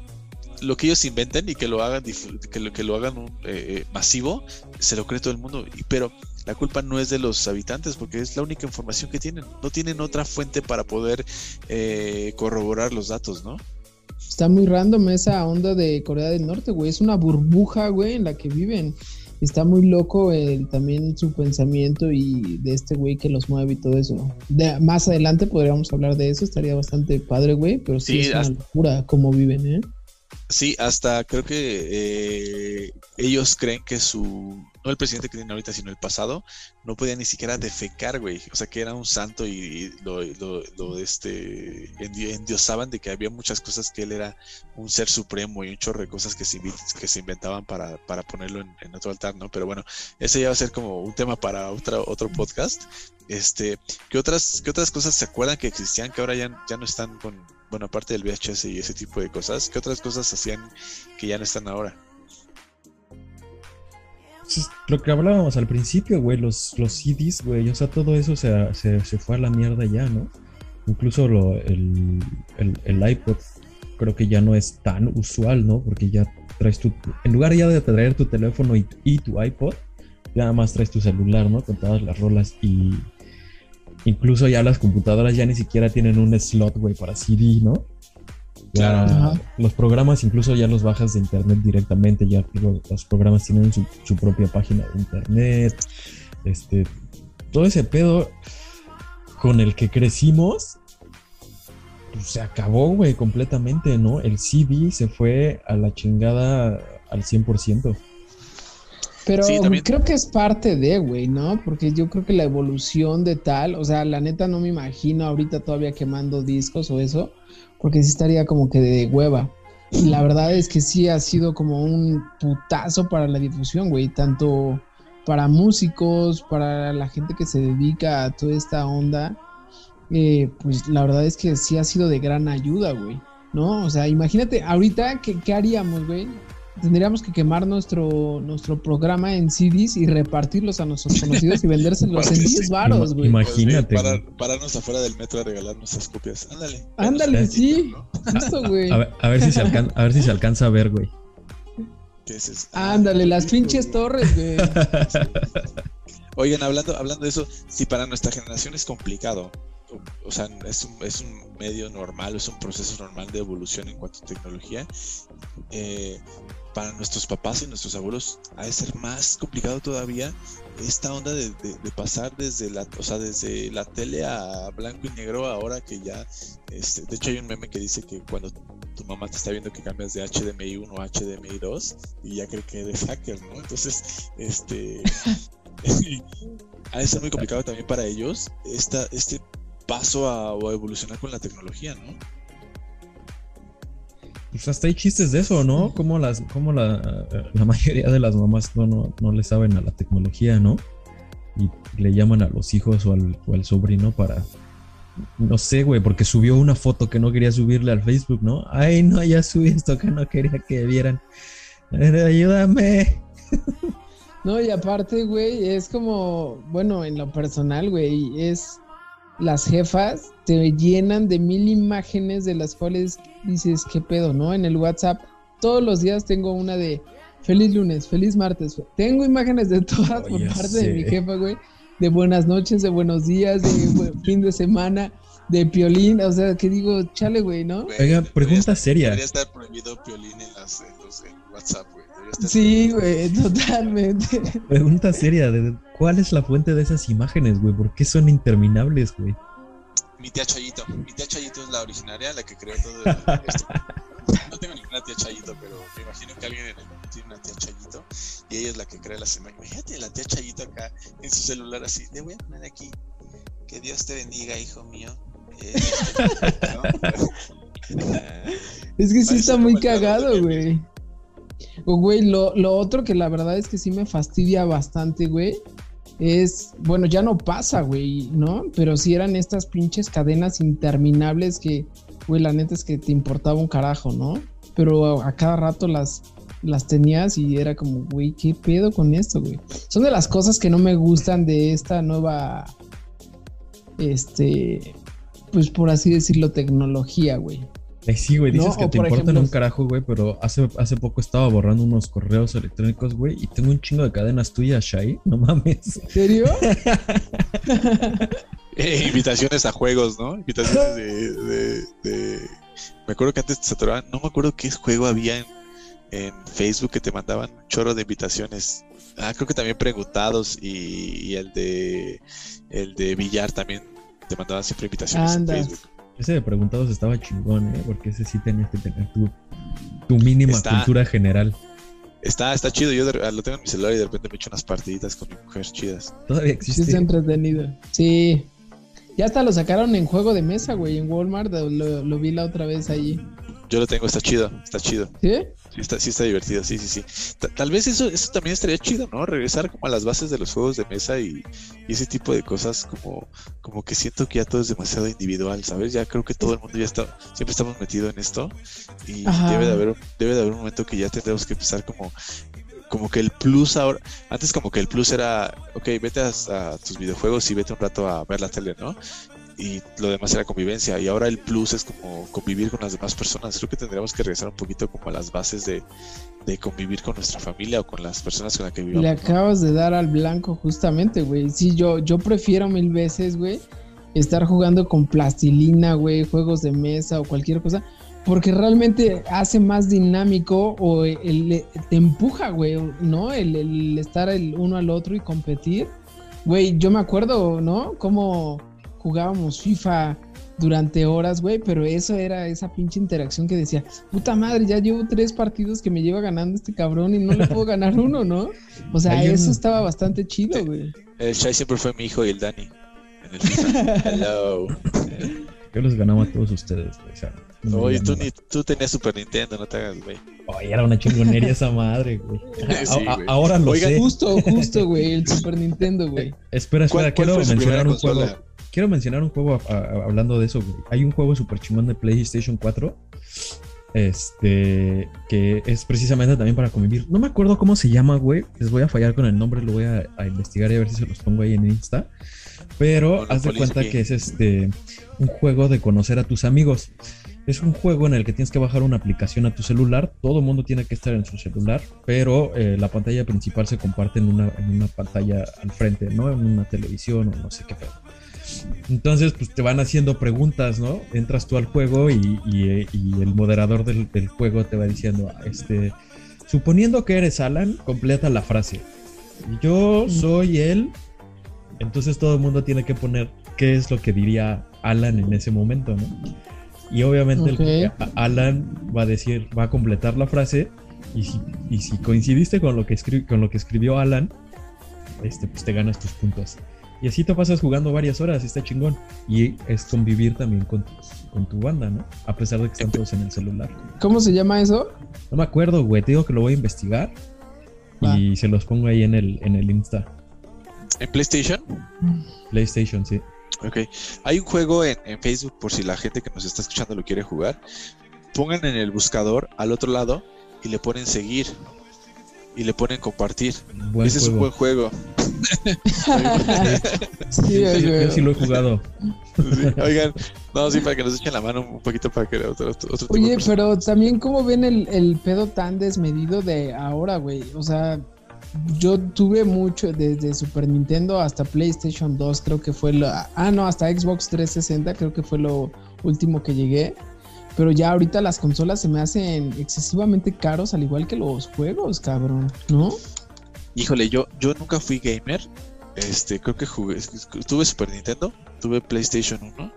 lo que ellos inventen y que lo hagan que lo, que lo hagan un, eh, eh, masivo, se lo cree todo el mundo. Y, pero la culpa no es de los habitantes porque es la única información que tienen. No tienen otra fuente para poder eh, corroborar los datos, ¿no? Está muy random esa onda de Corea del Norte, güey. Es una burbuja, güey, en la que viven. Está muy loco el, también su pensamiento y de este güey que los mueve y todo eso. De, más adelante podríamos hablar de eso, estaría bastante padre, güey, pero sí, Sí, es una locura cómo viven, ¿eh? Sí, hasta creo que eh, ellos creen que su, no el presidente que tienen ahorita, sino el pasado, no podía ni siquiera defecar, güey. O sea, que era un santo y, lo, lo- lo, este, endi- endiosaban de que había muchas cosas que él era un ser supremo y un chorro de cosas que se, que se inventaban para, para ponerlo en, en otro altar, ¿no? Pero bueno, ese ya va a ser como un tema para otra, otro podcast. Este, ¿qué otras, qué otras cosas se acuerdan que existían que ahora ya, ya no están con, bueno, aparte del VHS y ese tipo de cosas, ¿qué otras cosas hacían que ya no están ahora? Lo que hablábamos al principio, güey, los, los CDs, güey, o sea, todo eso se, se, se fue a la mierda ya, ¿no? Incluso lo, el, el, el iPod creo que ya no es tan usual, ¿no? Porque ya traes tu, en lugar ya de traer tu teléfono y, y tu iPod, ya nada más traes tu celular, ¿no? Con todas las rolas y incluso ya las computadoras ya ni siquiera tienen un slot, güey, para CD, ¿no? Ya Ajá. los programas incluso ya los bajas de internet directamente, ya lo- los programas tienen su, su propia página de internet, este, todo ese pedo con el que crecimos, pues, se acabó, güey, completamente, ¿no? El CD se fue a la chingada al 100%. Pero Sí, creo que es parte de, güey, ¿no? Porque yo creo que la evolución de tal, o sea, la neta no me imagino ahorita todavía quemando discos o eso, porque sí estaría como que de hueva. Y la verdad es que sí ha sido como un putazo para la difusión, güey, tanto para músicos, para la gente que se dedica a toda esta onda, eh, pues la verdad es que sí ha sido de gran ayuda, güey, ¿no? O sea, imagínate, ahorita, ¿qué, qué haríamos, güey? Tendríamos que quemar nuestro, nuestro programa en CDs y repartirlos a nuestros conocidos y vendérselos en Porque 10 sí. varos, güey. Imagínate, Para, güey. pararnos afuera del metro a regalar nuestras copias. Ándale. Ándale, sí. ¿no? Justo, güey. A ver, a ver si se alcanza, a ver si se alcanza a ver, güey. ¿Qué es eso? Ándale, las pinches torres, güey. Oigan, hablando, hablando de eso, si para nuestra generación es complicado, o, o sea, es un, es un medio normal, es un proceso normal de evolución en cuanto a tecnología, eh, para nuestros papás y nuestros abuelos ha de ser más complicado todavía esta onda de, pasar desde la, o sea, desde la tele a blanco y negro ahora que ya, este, de hecho hay un meme que dice que cuando tu mamá te está viendo que cambias de HDMI 1 a HDMI 2 y ya cree que eres hacker, ¿no? Entonces, este ha de ser muy complicado también para ellos esta, este paso a evolucionar con la tecnología, ¿no? Pues hasta hay chistes de eso, ¿no? Como las, como la, la mayoría de las mamás no, no, no le saben a la tecnología, ¿no? Y le llaman a los hijos o al, o al sobrino para. No sé, güey, porque subió una foto que no quería subirle al Facebook, ¿no? Ay, no, ya subí esto que no quería que vieran. Ayúdame. No, y aparte, güey, es como, bueno, en lo personal, güey, es las jefas te llenan de mil imágenes de las cuales dices, ¿qué pedo, no? En el WhatsApp, todos los días tengo una de feliz lunes, feliz martes. Tengo imágenes de todas Oh, por parte de mi jefa, güey, de buenas noches, de buenos días, de fin de semana, de piolín, o sea, que digo, chale, güey, ¿no? Güey, Oiga, debería pregunta estar- seria. Debería estar prohibido Piolín en, las, en los en WhatsApp, güey. Estar Sí, güey, totalmente. Pregunta seria, ¿de ¿cuál es la fuente de esas imágenes, güey? ¿Por qué son interminables, güey? Mi tía Chayito. Mi tía Chayito es la originaria, la que creó todo esto. No tengo ninguna tía Chayito, pero me imagino que alguien en el mundo tiene una tía Chayito y ella es la que crea las imágenes. Imagínate la tía Chayito acá en su celular así. Le voy a poner aquí. Que Dios te bendiga, hijo mío. Eh, ¿no? Es que sí está muy cagado, güey. O, güey, lo, lo otro que la verdad es que sí me fastidia bastante, güey, es, bueno, ya no pasa, güey, ¿no? Pero sí eran estas pinches cadenas interminables que, güey, la neta es que te importaba un carajo, ¿no? Pero a, a cada rato las, las tenías y era como, güey, ¿qué pedo con esto, güey? Son de las cosas que no me gustan de esta nueva, este, pues por así decirlo, tecnología, güey. Ay, sí, güey, dices No, que te por importan ejemplo- un carajo, güey, pero hace, hace poco estaba borrando unos correos electrónicos, güey, y tengo un chingo de cadenas tuyas, Shai. No mames. ¿En serio? Eh, invitaciones a juegos, ¿no? Invitaciones de, de, de, me acuerdo que antes te saturaban, no me acuerdo qué juego había en, en Facebook que te mandaban un chorro de invitaciones. Ah, creo que también preguntados y, y el de el de billar también te mandaban siempre invitaciones Andas. en Facebook. Ese de preguntados estaba chingón, ¿eh? Porque ese sí tenías que tener tu, tu mínima Está- cultura general. Está, está chido, yo de- lo tengo en mi celular y de repente me echo unas partiditas con mi mujer chidas. Todavía Sí, existe. está entretenido. Sí. Ya hasta lo sacaron en juego de mesa, güey, en Walmart. Lo, lo vi la otra vez allí. Yo lo tengo, está chido, está chido. ¿Sí? Sí está, sí está divertido, sí, sí, sí. Ta- Tal vez eso, eso también estaría chido, ¿no? Regresar como a las bases de los juegos de mesa y, y ese tipo de cosas como, como que siento que ya todo es demasiado individual, ¿sabes? Ya creo que todo el mundo ya está, siempre estamos metidos en esto y Ajá. debe de haber, debe de haber un momento que ya tendremos que empezar como, como que el plus ahora, antes como que el plus era, ok, vete a, a tus videojuegos y vete un rato a ver la tele, ¿no? Y lo demás era convivencia. Y ahora el plus es como convivir con las demás personas. Creo que tendríamos que regresar un poquito como a las bases de, de convivir con nuestra familia o con las personas con las que vivimos. Le acabas de dar al blanco justamente, güey. Sí, yo, yo prefiero mil veces, güey, estar jugando con plastilina, güey, juegos de mesa o cualquier cosa, porque realmente hace más dinámico o el, te empuja, güey, ¿no? El, el estar el uno al otro y competir. Güey, yo me acuerdo, ¿no? Cómo jugábamos FIFA durante horas, güey, pero eso era esa pinche interacción que decía, puta madre, ya llevo tres partidos que me lleva ganando este cabrón y no le puedo ganar uno, ¿no? O sea, Hay un- eso estaba bastante chido, güey. El Shai siempre fue mi hijo y el Dani. En el FIFA. Hello. Yo los ganaba a todos ustedes, güey. O sea, no Oye, tú, ni, tú tenías Super Nintendo, no te hagas, güey. Oye, era una chingonería esa madre, güey. Sí, A- a- güey. ahora lo Oigan, sé. Justo, justo, güey, el Super Nintendo, güey. Espera, ¿Cuál, espera, quiero mencionar un juego. Quiero mencionar un juego a- a- hablando de eso, güey. Hay un juego super chingón de PlayStation 4. Este. Que es precisamente también para convivir. No me acuerdo cómo se llama, güey. Les voy a fallar con el nombre, lo voy a, a investigar y a ver si se los pongo ahí en Insta. Pero haz de cuenta aquí. que es este. Un juego de conocer a tus amigos. Es un juego en el que tienes que bajar una aplicación a tu celular. Todo el mundo tiene que estar en su celular, pero eh, la pantalla principal se comparte en una, en una pantalla al frente, ¿no? En una televisión o no sé qué pedo. Entonces, pues te van haciendo preguntas, ¿no? Entras tú al juego y, y, eh, y el moderador del, del juego te va diciendo, este, suponiendo que eres Alan, completa la frase. Yo soy él. Entonces todo el mundo tiene que poner qué es lo que diría Alan en ese momento, ¿no? Y obviamente el- Alan va a decir, va a completar la frase y si, y si coincidiste con lo que escri- con lo que escribió Alan, este, pues te ganas tus puntos. Y así te pasas jugando varias horas, y está chingón. Y es convivir también con tu, con tu banda, ¿no? A pesar de que están todos en el celular. ¿Cómo se llama eso? No me acuerdo, güey, te digo que lo voy a investigar. Y se los pongo ahí en el, en el Insta. ¿En PlayStation? PlayStation, sí. Ok. Hay un juego en, en Facebook, por si la gente que nos está escuchando lo quiere jugar. Pongan en el buscador al otro lado y le ponen seguir. Y le ponen compartir. Buen Ese es un buen juego. Sí, Sí, yo, sí lo he jugado. Sí, Oigan, no, sí, para que nos echen la mano un poquito para que otro, otro, tipo de Oye, pero también cómo ven el, el pedo tan desmedido de ahora, güey. O sea, yo tuve mucho desde Super Nintendo hasta PlayStation 2, creo que fue la... Ah, no, hasta Xbox 360, creo que fue lo último que llegué. Pero ya ahorita las consolas se me hacen excesivamente caros, al igual que los juegos, cabrón, ¿no? Híjole, yo, yo nunca fui gamer. Este, creo que jugué, tuve Super Nintendo, tuve PlayStation 1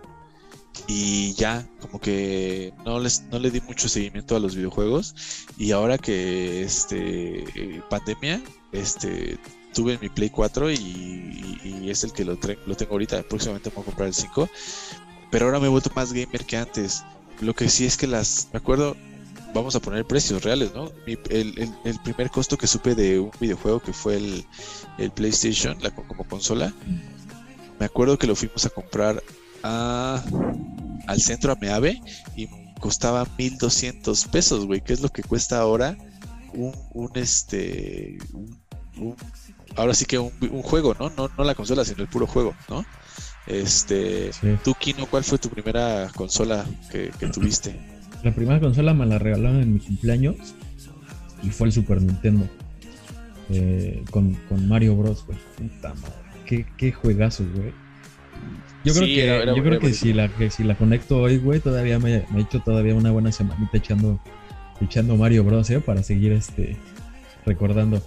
y ya, como que no les no le di mucho seguimiento a los videojuegos y ahora que este eh, pandemia, este tuve mi Play 4 y, es el que lo tengo ahorita, próximamente me voy a comprar el 5, pero ahora me he vuelto más gamer que antes. Lo que sí es que las, me acuerdo, vamos a poner precios reales, ¿no? El, el- primer costo que supe de un videojuego que fue el, el PlayStation, la, co- como consola, me acuerdo que lo fuimos a comprar a, al centro a Meave y costaba 1200 pesos, güey, que es lo que cuesta ahora un, este, ahora sí que un juego, ¿no? ¿no? No la consola, sino el puro juego, ¿no? Este, Sí. tú, Kino, ¿cuál fue tu primera consola que, que tuviste? La primera consola me la regalaron en mi cumpleaños y fue el Super Nintendo. Eh, con, con Mario Bros, güey. Puta madre. Qué, qué juegazo, güey. Yo creo Sí, que, era- era- yo creo era que si la que si la conecto hoy, güey, todavía me, me he hecho todavía una buena semanita echando echando Mario Bros, ¿eh? Para seguir este recordando.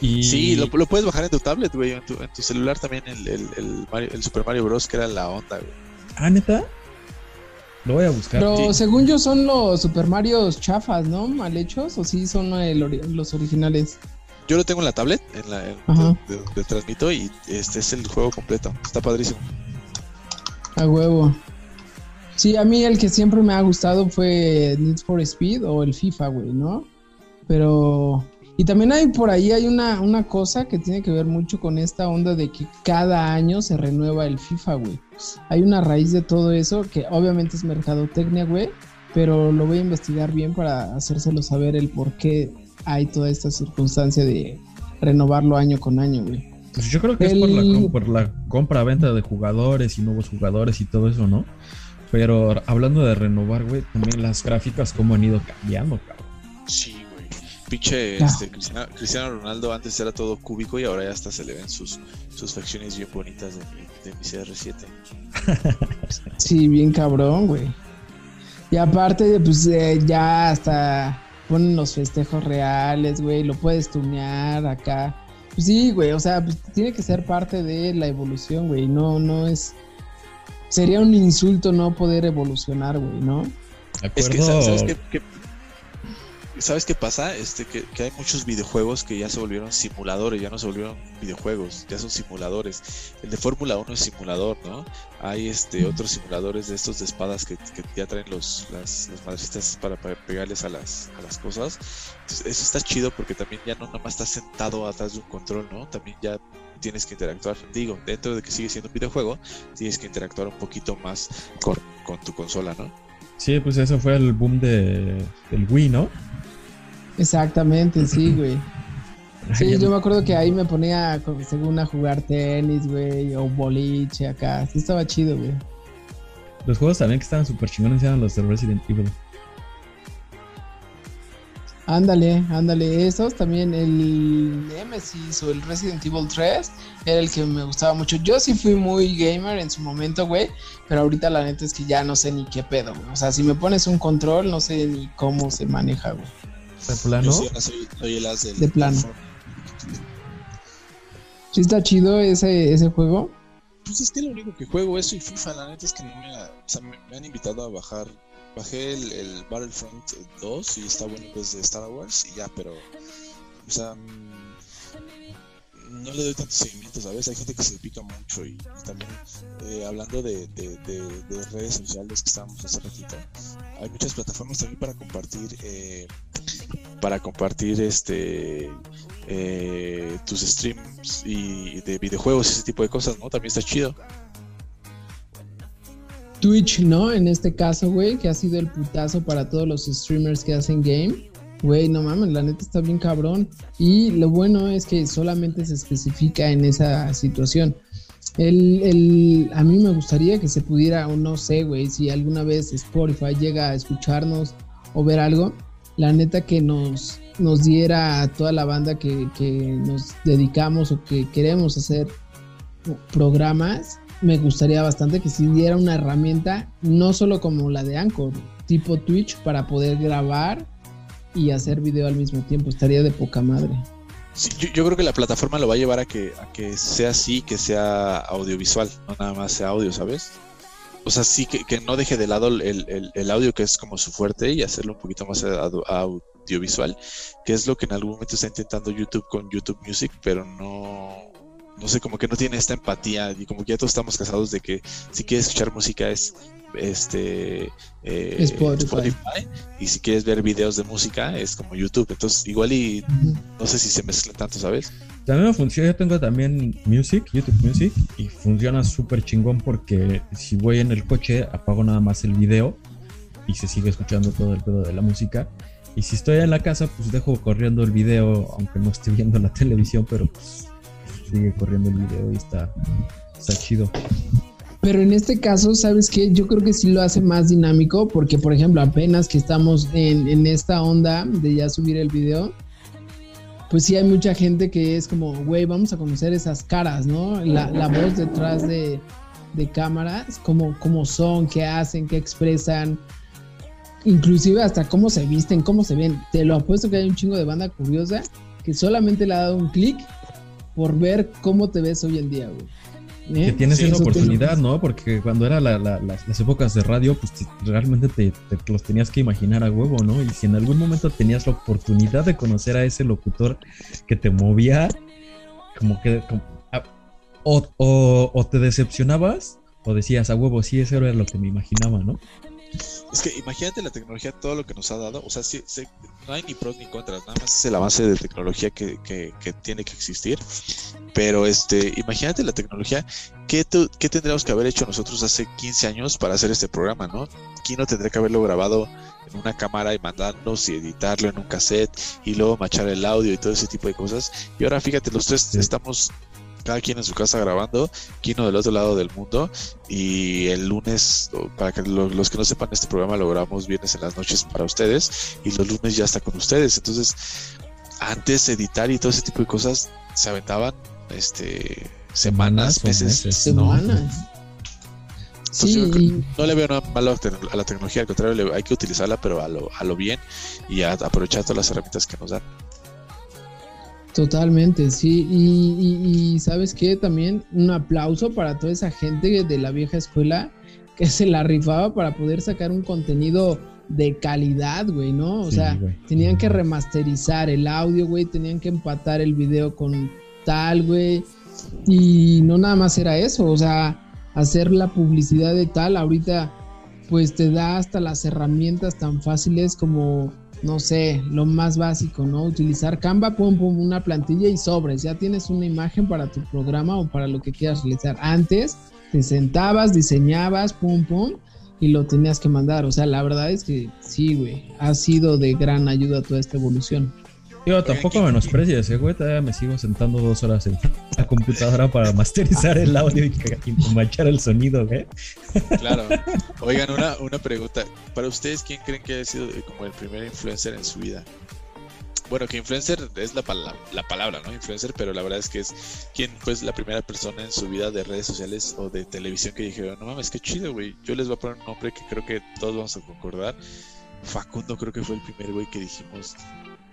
Y Sí, lo, lo puedes bajar en tu tablet, güey, en tu, en tu celular también el, el, el, Mario- el Super Mario Bros. que era la onda, güey. Ah, neta. Lo voy a buscar. Pero Sí. según yo son los Super Mario chafas, ¿no? Mal hechos, o sí son ori- los originales. Yo lo tengo en la tablet, en la en- Ajá. de- de- de transmito y este es el juego completo. Está padrísimo. A huevo. Sí, a mí el que siempre me ha gustado fue Need for Speed o el FIFA, güey, ¿no? Pero... Y también hay por ahí hay una, una cosa que tiene que ver mucho con esta onda de que cada año se renueva el FIFA, güey. Hay una raíz de todo eso que obviamente es mercadotecnia, güey, pero lo voy a investigar bien para hacérselo saber el por qué hay toda esta circunstancia de renovarlo año con año, güey. Pues yo creo que es por la, la compra-venta de jugadores y nuevos jugadores y todo eso, ¿no? Pero hablando de renovar, güey, también las gráficas cómo han ido cambiando, cabrón. Sí. Pinche este, Cristiano, Cristiano Ronaldo antes era todo cúbico y ahora ya hasta se le ven sus, sus facciones bien bonitas de mi, de mi CR7. Sí, bien cabrón, güey. Y aparte, pues eh, ya hasta ponen los festejos reales, güey, lo puedes tunear acá. Pues sí, güey, o sea, pues, tiene que ser parte de la evolución, güey. No, no es. Sería un insulto no poder evolucionar, güey, ¿no? Es que, acuerdo- ¿sabes, sabes qué, qué- ¿sabes qué pasa? Este, que, que hay muchos videojuegos que ya se volvieron simuladores, ya no se volvieron videojuegos, ya son simuladores. El de Fórmula 1 es simulador, ¿no? Hay este otros simuladores de estos de espadas que, que ya traen los, las, las madrecitas para, para pegarles a las, a las cosas. Entonces, eso está chido porque también ya no nada más estás sentado atrás de un control, ¿no? También ya tienes que interactuar. Digo, dentro de que sigue siendo un videojuego, tienes que interactuar un poquito más con, con tu consola, ¿no? Sí, pues eso fue el boom de, del Wii, ¿no? Exactamente, sí, güey. Sí, yo me acuerdo que ahí me ponía, según a jugar tenis, güey, o boliche acá. Sí, estaba chido, güey. Los juegos también que estaban súper chingones eran los de Resident Evil. Ándale, ándale, esos también, el Nemesis o el Resident Evil 3 era el que me gustaba mucho. Yo sí fui muy gamer en su momento, güey, pero ahorita la neta es que ya no sé ni qué pedo, güey. O sea, si me pones un control, no sé ni cómo se maneja, güey. De plano. Yo soy, soy- soy el as del- De plano. Sí está chido ese, ese juego. Pues es que lo único que juego eso y FIFA, la neta es que no me, ha- o sea, me, me han invitado a bajar. Bajé el, el Battlefront 2 y está bueno que es de Star Wars y ya, pero, o sea, mm, no le doy tanto seguimiento, ¿sabes? Hay gente que se pica mucho y, y también eh, hablando de, de- de- de redes sociales que estábamos hace ratito, hay muchas plataformas también para compartir, eh, para compartir este eh, tus streams y de videojuegos y ese tipo de cosas, ¿no? También está chido. Twitch, ¿no? En este caso, güey, que ha sido el putazo para todos los streamers que hacen game. Güey, no mames, la neta está bien cabrón. Y lo bueno es que solamente se especifica en esa situación. El, el- a mí me gustaría que se pudiera, o no sé, güey, si alguna vez Spotify llega a escucharnos o ver algo, la neta que nos, nos diera a toda la banda que, que nos dedicamos o que queremos hacer programas, me gustaría bastante que si diera una herramienta, no solo como la de Anchor, tipo Twitch, para poder grabar y hacer video al mismo tiempo. Estaría de poca madre. Yo, yo creo que la plataforma lo va a llevar a que, a que sea así, que sea audiovisual, no nada más sea audio, ¿sabes? O sea, sí que, que no deje de lado el, el- el audio que es como su fuerte y hacerlo un poquito más audiovisual, que es lo que en algún momento está intentando YouTube con YouTube Music, pero no, no sé, como que no tiene esta empatía y como que ya todos estamos casados de que si quieres escuchar música es este eh, Spotify. y si quieres ver videos de música es como YouTube, entonces igual y no sé si se mezcla tanto, ¿sabes? También me funciona, yo tengo también Music, YouTube Music, y funciona súper chingón porque si voy en el coche apago nada más el video y se sigue escuchando todo el pedo de la música. Y si estoy en la casa, pues dejo corriendo el video, aunque no esté viendo la televisión, pero pues sigue corriendo el video y está, está chido. Pero en este caso, ¿sabes qué? Yo creo que sí lo hace más dinámico porque, por ejemplo, apenas que estamos en, esta onda de ya subir el video, pues sí hay mucha gente que es como, güey, vamos a conocer esas caras, ¿no? La, la voz detrás de, de cámaras, cómo, cómo son, qué hacen, qué expresan, inclusive hasta cómo se visten, cómo se ven. Te lo apuesto que hay un chingo de banda curiosa que solamente le ha dado un clic por ver cómo te ves hoy en día, güey. Que ¿Eh? tienes Sí, esa oportunidad, ¿no? Porque cuando era la- la- las, las épocas de radio, pues te- realmente te, te los tenías que imaginar a huevo, ¿no? Y si en algún momento tenías la oportunidad de conocer a ese locutor que te movía, como que... como- o, o- o te decepcionabas o decías a huevo, sí, eso era lo que me imaginaba, ¿no? Es que imagínate la tecnología, todo lo que nos ha dado. O sea, sí, sí, no hay ni pros ni contras, nada más es el avance de tecnología que, que- que tiene que existir. Pero este, imagínate la tecnología, ¿qué, tu- qué tendríamos que haber hecho nosotros hace 15 años para hacer este programa, no? Kino tendría que haberlo grabado en una cámara y mandarnos y editarlo en un cassette y luego machar el audio y todo ese tipo de cosas. Y ahora fíjate, los tres estamos cada quien en su casa grabando, Kino del otro lado del mundo y el lunes, para que lo- los que no sepan, este programa lo grabamos viernes en las noches para ustedes y los lunes ya está con ustedes. Entonces, antes editar y todo ese tipo de cosas se aventaban este semanas, meses, meses, ¿no? Semanas. Entonces, Sí, y- no le veo nada malo a la tecnología, al contrario, hay que utilizarla, pero a lo, a lo bien y a aprovechar todas las herramientas que nos dan. Totalmente, sí. Y, y- y sabes qué, también un aplauso para toda esa gente de la vieja escuela que se la rifaba para poder sacar un contenido de calidad, güey, ¿no? O Sí, sea, güey. tenían que remasterizar el audio, güey, tenían que empatar el video con tal, güey. Y no nada más era eso, o sea, hacer la publicidad de tal, ahorita pues te da hasta las herramientas tan fáciles como, no sé, lo más básico, ¿no? Utilizar Canva, pum, pum, una plantilla y sobres, ya tienes una imagen para tu programa o para lo que quieras realizar. Antes te sentabas, diseñabas, pum, pum, y lo tenías que mandar. O sea, la verdad es que sí, güey, ha sido de gran ayuda toda esta evolución. Yo tampoco menosprecies, eh, güey. Todavía me sigo sentando dos horas en la computadora para masterizar el audio y, machar el sonido, güey. Claro. Oigan, una, una pregunta. Para ustedes, ¿quién creen que ha sido eh, como el primer influencer en su vida? Bueno, que influencer es la, pala- la palabra, ¿no? Influencer, pero la verdad es que es quién fue la primera persona en su vida de redes sociales o de televisión que dijeron, no mames, qué chido, güey. Yo les voy a poner un nombre que creo que todos vamos a concordar. Facundo creo que fue el primer güey que dijimos,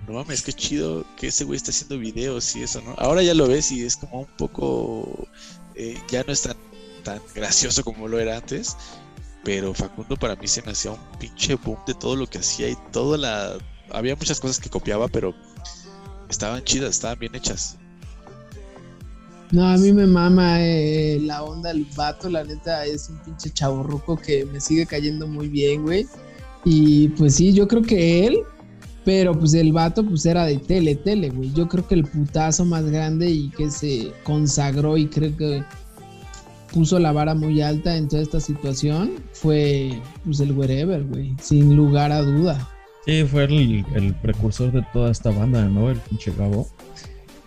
no mames, qué chido que ese güey está haciendo videos y eso, ¿no? Ahora ya lo ves y es como un poco, eh, ya no es tan, tan gracioso como lo era antes, pero Facundo para mí se me hacía un pinche boom de todo lo que hacía y toda la... Había muchas cosas que copiaba, pero estaban chidas, estaban bien hechas. No, a mí me mama eh, la onda el vato, la neta es un pinche chaborruco que me sigue cayendo muy bien, güey. Y pues sí, yo creo que él, pero pues el vato pues era de tele, tele, güey. Yo creo que el putazo más grande y que se consagró y creo que puso la vara muy alta en toda esta situación fue pues el wherever, güey, sin lugar a duda. Sí, fue el, el precursor de toda esta banda, ¿no? El pinche Gabo.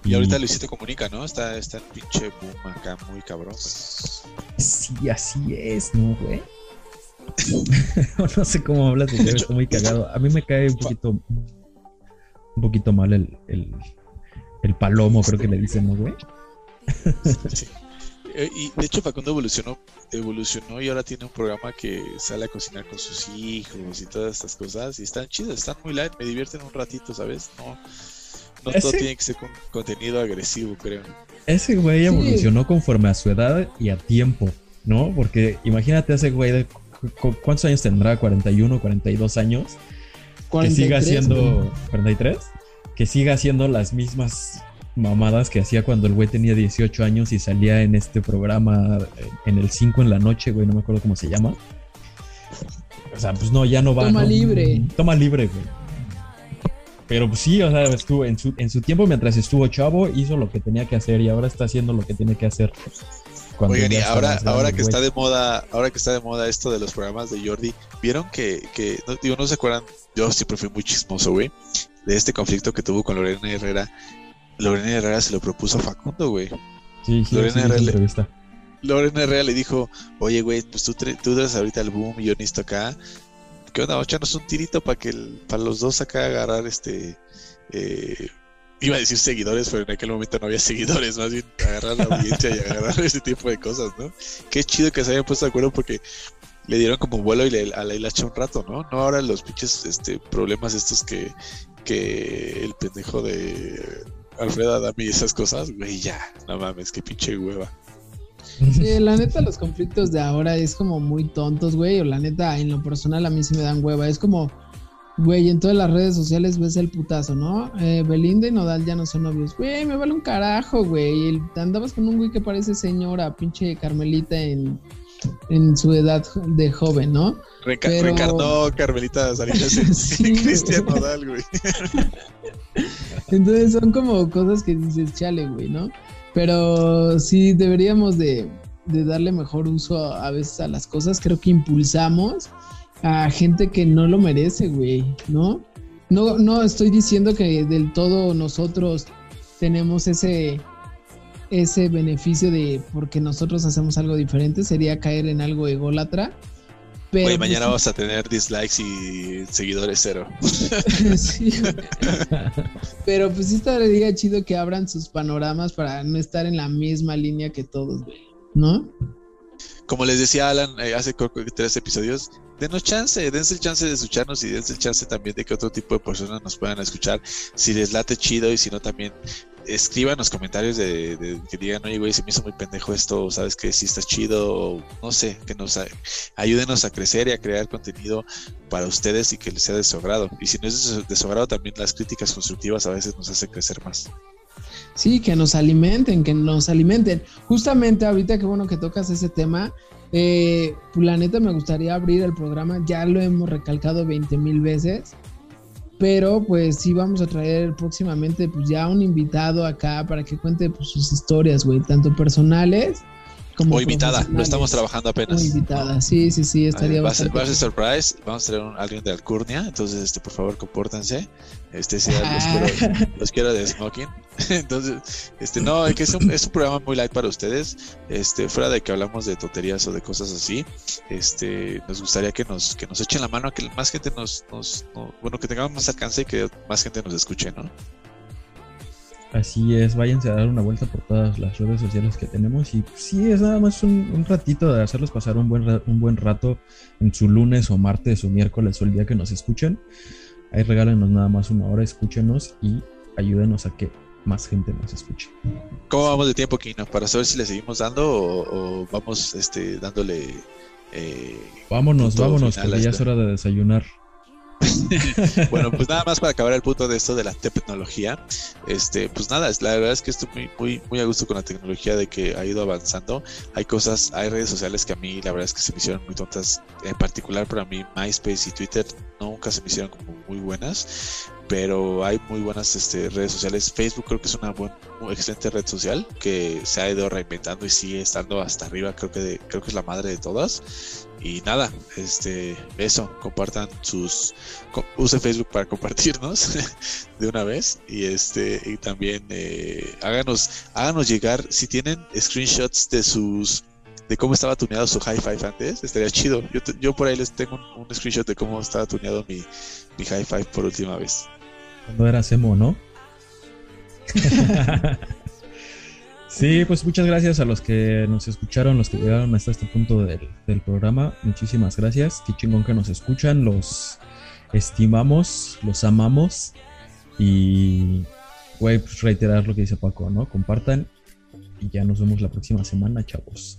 Y ahorita Luisito Comunica, ¿no? Está, está el pinche boom acá muy cabrón, güey. Sí, así es, ¿no, güey? no sé cómo hablas de está muy cagado. A mí me cae un poquito. Un poquito mal el, el, el palomo, creo que le dicen, ¿no, güey? Sí. Eh, Y de hecho Facundo evolucionó, evolucionó y ahora tiene un programa que sale a cocinar con sus hijos y todas estas cosas. Y están chidas, están muy light, me divierten un ratito, ¿sabes? No, no todo tiene que ser con contenido agresivo, creo. Ese güey Sí. evolucionó conforme a su edad y a tiempo, ¿no? Porque imagínate a ese güey de. Cu- cu- ¿Cuántos años tendrá? ¿41, 42 años? que siga 43, haciendo güey. 43, que siga haciendo las mismas mamadas que hacía cuando el güey tenía 18 años y salía en este programa eh, en el 5 en la noche, güey, no me acuerdo cómo se llama. O sea, pues no, ya no va. Toma ¿no? libre. Toma libre, güey. Pero pues sí, o sea, estuvo en su, en su tiempo mientras estuvo chavo, hizo lo que tenía que hacer y ahora está haciendo lo que tiene que hacer. Oigan, y ahora, ahora que está de moda, ahora que está de moda esto de los programas de Jordi, vieron que, que no, digo, no se acuerdan, yo siempre fui muy chismoso, güey, de este conflicto que tuvo con Lorena Herrera. Lorena Herrera se lo propuso a Facundo, güey. Sí, sí, Lorena sí, RL. entrevista. Lorena Herrera le dijo, oye, güey, pues tú, tú eres ahorita el boom y yo necesito acá. ¿Qué onda? Vamos a echarnos un tirito para que el- para los dos acá agarrar este... eh, iba a decir seguidores, pero en aquel momento no había seguidores, más bien agarrar la audiencia y agarrar ese tipo de cosas, ¿no? Qué chido que se hayan puesto de acuerdo porque le dieron como vuelo y le, a la hilacha un rato, ¿no? No ahora los pinches este, problemas estos que, que el pendejo de Alfredo Adami y esas cosas, güey, ya, no mames, qué pinche hueva. Sí, la neta, los conflictos de ahora es como muy tontos, güey. O la neta, en lo personal, a mí sí me dan hueva. Es como, güey, en todas las redes sociales ves el putazo, ¿no? Eh, Belinda y Nodal ya no son novios. Güey, me vale un carajo, güey. Andabas con un güey que parece señora, pinche Carmelita en, en su edad de joven, ¿no? Ricardo Carmelita Salinas sí, Cristian Nodal, güey. Entonces son como cosas que dices, chale, güey, ¿no? Pero sí deberíamos de, darle mejor uso a, veces a las cosas. Creo que impulsamos a gente que no lo merece, güey, ¿no? No, no estoy diciendo que del todo nosotros tenemos ese, ese beneficio de porque nosotros hacemos algo diferente, sería caer en algo ególatra. Pero pues mañana vamos a tener dislikes y seguidores cero. sí, pero pues sí estaría chido que abran sus panoramas para no estar en la misma línea que todos, güey, ¿no? Como les decía Alan eh, hace tres episodios, denos chance, dense el chance de escucharnos y dense el chance también de que otro tipo de personas nos puedan escuchar. Si les late chido y si no también escriban los comentarios de, que digan, oye, güey, se me hizo muy pendejo esto, sabes que si está chido, no sé, que nos ayúdenos a crecer y a crear contenido para ustedes y que les sea de su agrado. Y si no es de su agrado, también las críticas constructivas a veces nos hacen crecer más. Sí, que nos alimenten, que nos alimenten. Justamente ahorita que bueno que tocas ese tema, eh, la neta me gustaría abrir el programa, ya lo hemos recalcado 20 mil veces pero pues sí vamos a traer próximamente pues ya un invitado acá para que cuente pues, sus historias, güey, tanto personales como o invitada, lo estamos trabajando apenas. O invitada, sí, sí, sí, estaría va, a ser, surprise, vamos a traer a alguien de Alcurnia, entonces este por favor compórtense. Este sí, los, quiero, de smoking. Entonces, este no, es que es un, es un programa muy light para ustedes. Este, fuera de que hablamos de tonterías o de cosas así, este, nos gustaría que nos, que nos echen la mano que más gente nos, nos bueno, que tengamos más alcance y que más gente nos escuche, ¿no? Así es, váyanse a dar una vuelta por todas las redes sociales que tenemos y sí, es nada más un, ratito de hacerlos pasar un buen, un buen rato en su lunes o martes o miércoles o el día que nos escuchen. Ahí regálenos nada más una hora, escúchenos y ayúdenos a que más gente nos escuche. ¿Cómo vamos de tiempo, Kino? Para saber si le seguimos dando o, vamos este, dándole... Eh, vámonos, vámonos, que ya es hora de desayunar. bueno, pues nada más para acabar el punto de esto de la tecnología. Este, pues nada, la verdad es que estoy muy, muy, muy a gusto con la tecnología de que ha ido avanzando. Hay cosas, hay redes sociales que a mí la verdad es que se me hicieron muy tontas. En particular para mí MySpace y Twitter nunca se me hicieron como muy buenas pero hay muy buenas este, redes sociales. Facebook creo que es una buena, excelente red social que se ha ido reinventando y sigue estando hasta arriba. Creo que creo que es la madre de todas. Y nada, este, eso, compartan sus, use Facebook para compartirnos de una vez y este y también eh, háganos, háganos llegar si tienen screenshots de sus de cómo estaba tuneado su high five antes, estaría chido. Yo, yo por ahí les tengo un, un screenshot de cómo estaba tuneado mi, mi high five por última vez. Cuando era emo, ¿no? sí, pues muchas gracias a los que nos escucharon, los que llegaron hasta este punto del, programa. Muchísimas gracias. Qué chingón que nos escuchan. Los estimamos, los amamos. Y, güey, pues reiterar lo que dice Paco, ¿no? Compartan. Y ya nos vemos la próxima semana, chavos.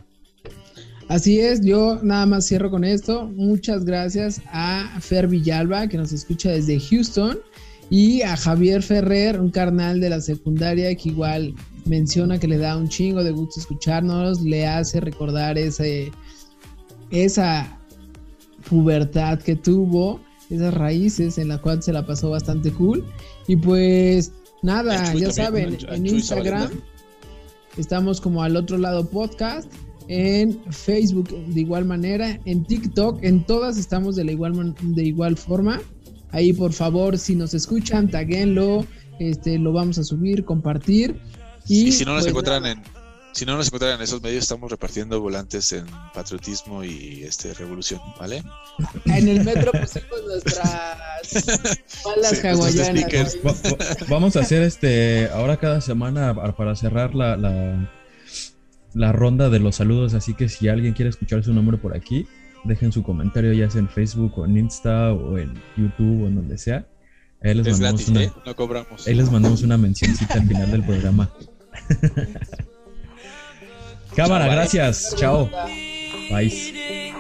Así es, yo nada más cierro con esto. Muchas gracias a Fer Villalba, que nos escucha desde Houston. Y a Javier Ferrer, un carnal de la secundaria que igual menciona que le da un chingo de gusto escucharnos, le hace recordar ese, esa pubertad que tuvo, esas raíces en la cual se la pasó bastante cool. Y pues nada, ya saben, en Instagram estamos como al otro lado podcast, en Facebook de igual manera, en TikTok, en todas estamos de la igual, de igual forma. Ahí por favor, si nos escuchan, taguenlo, este, lo vamos a subir, compartir. Y, si no nos pues encuentran en Si no nos encuentran en esos medios, estamos repartiendo volantes en patriotismo y este revolución, ¿vale? En el metro pusimos nuestras balas Sí, hawaianas. Va- va- vamos a hacer este ahora cada semana para cerrar la, la, la ronda de los saludos. Así que si alguien quiere escuchar su nombre por aquí, dejen su comentario ya sea en Facebook o en Insta o en YouTube o en donde sea. Ahí les, mandamos, una, ¿eh? no cobramos. Ahí les mandamos una mencióncita al final del programa. Cámara, gracias. Chao. Bye.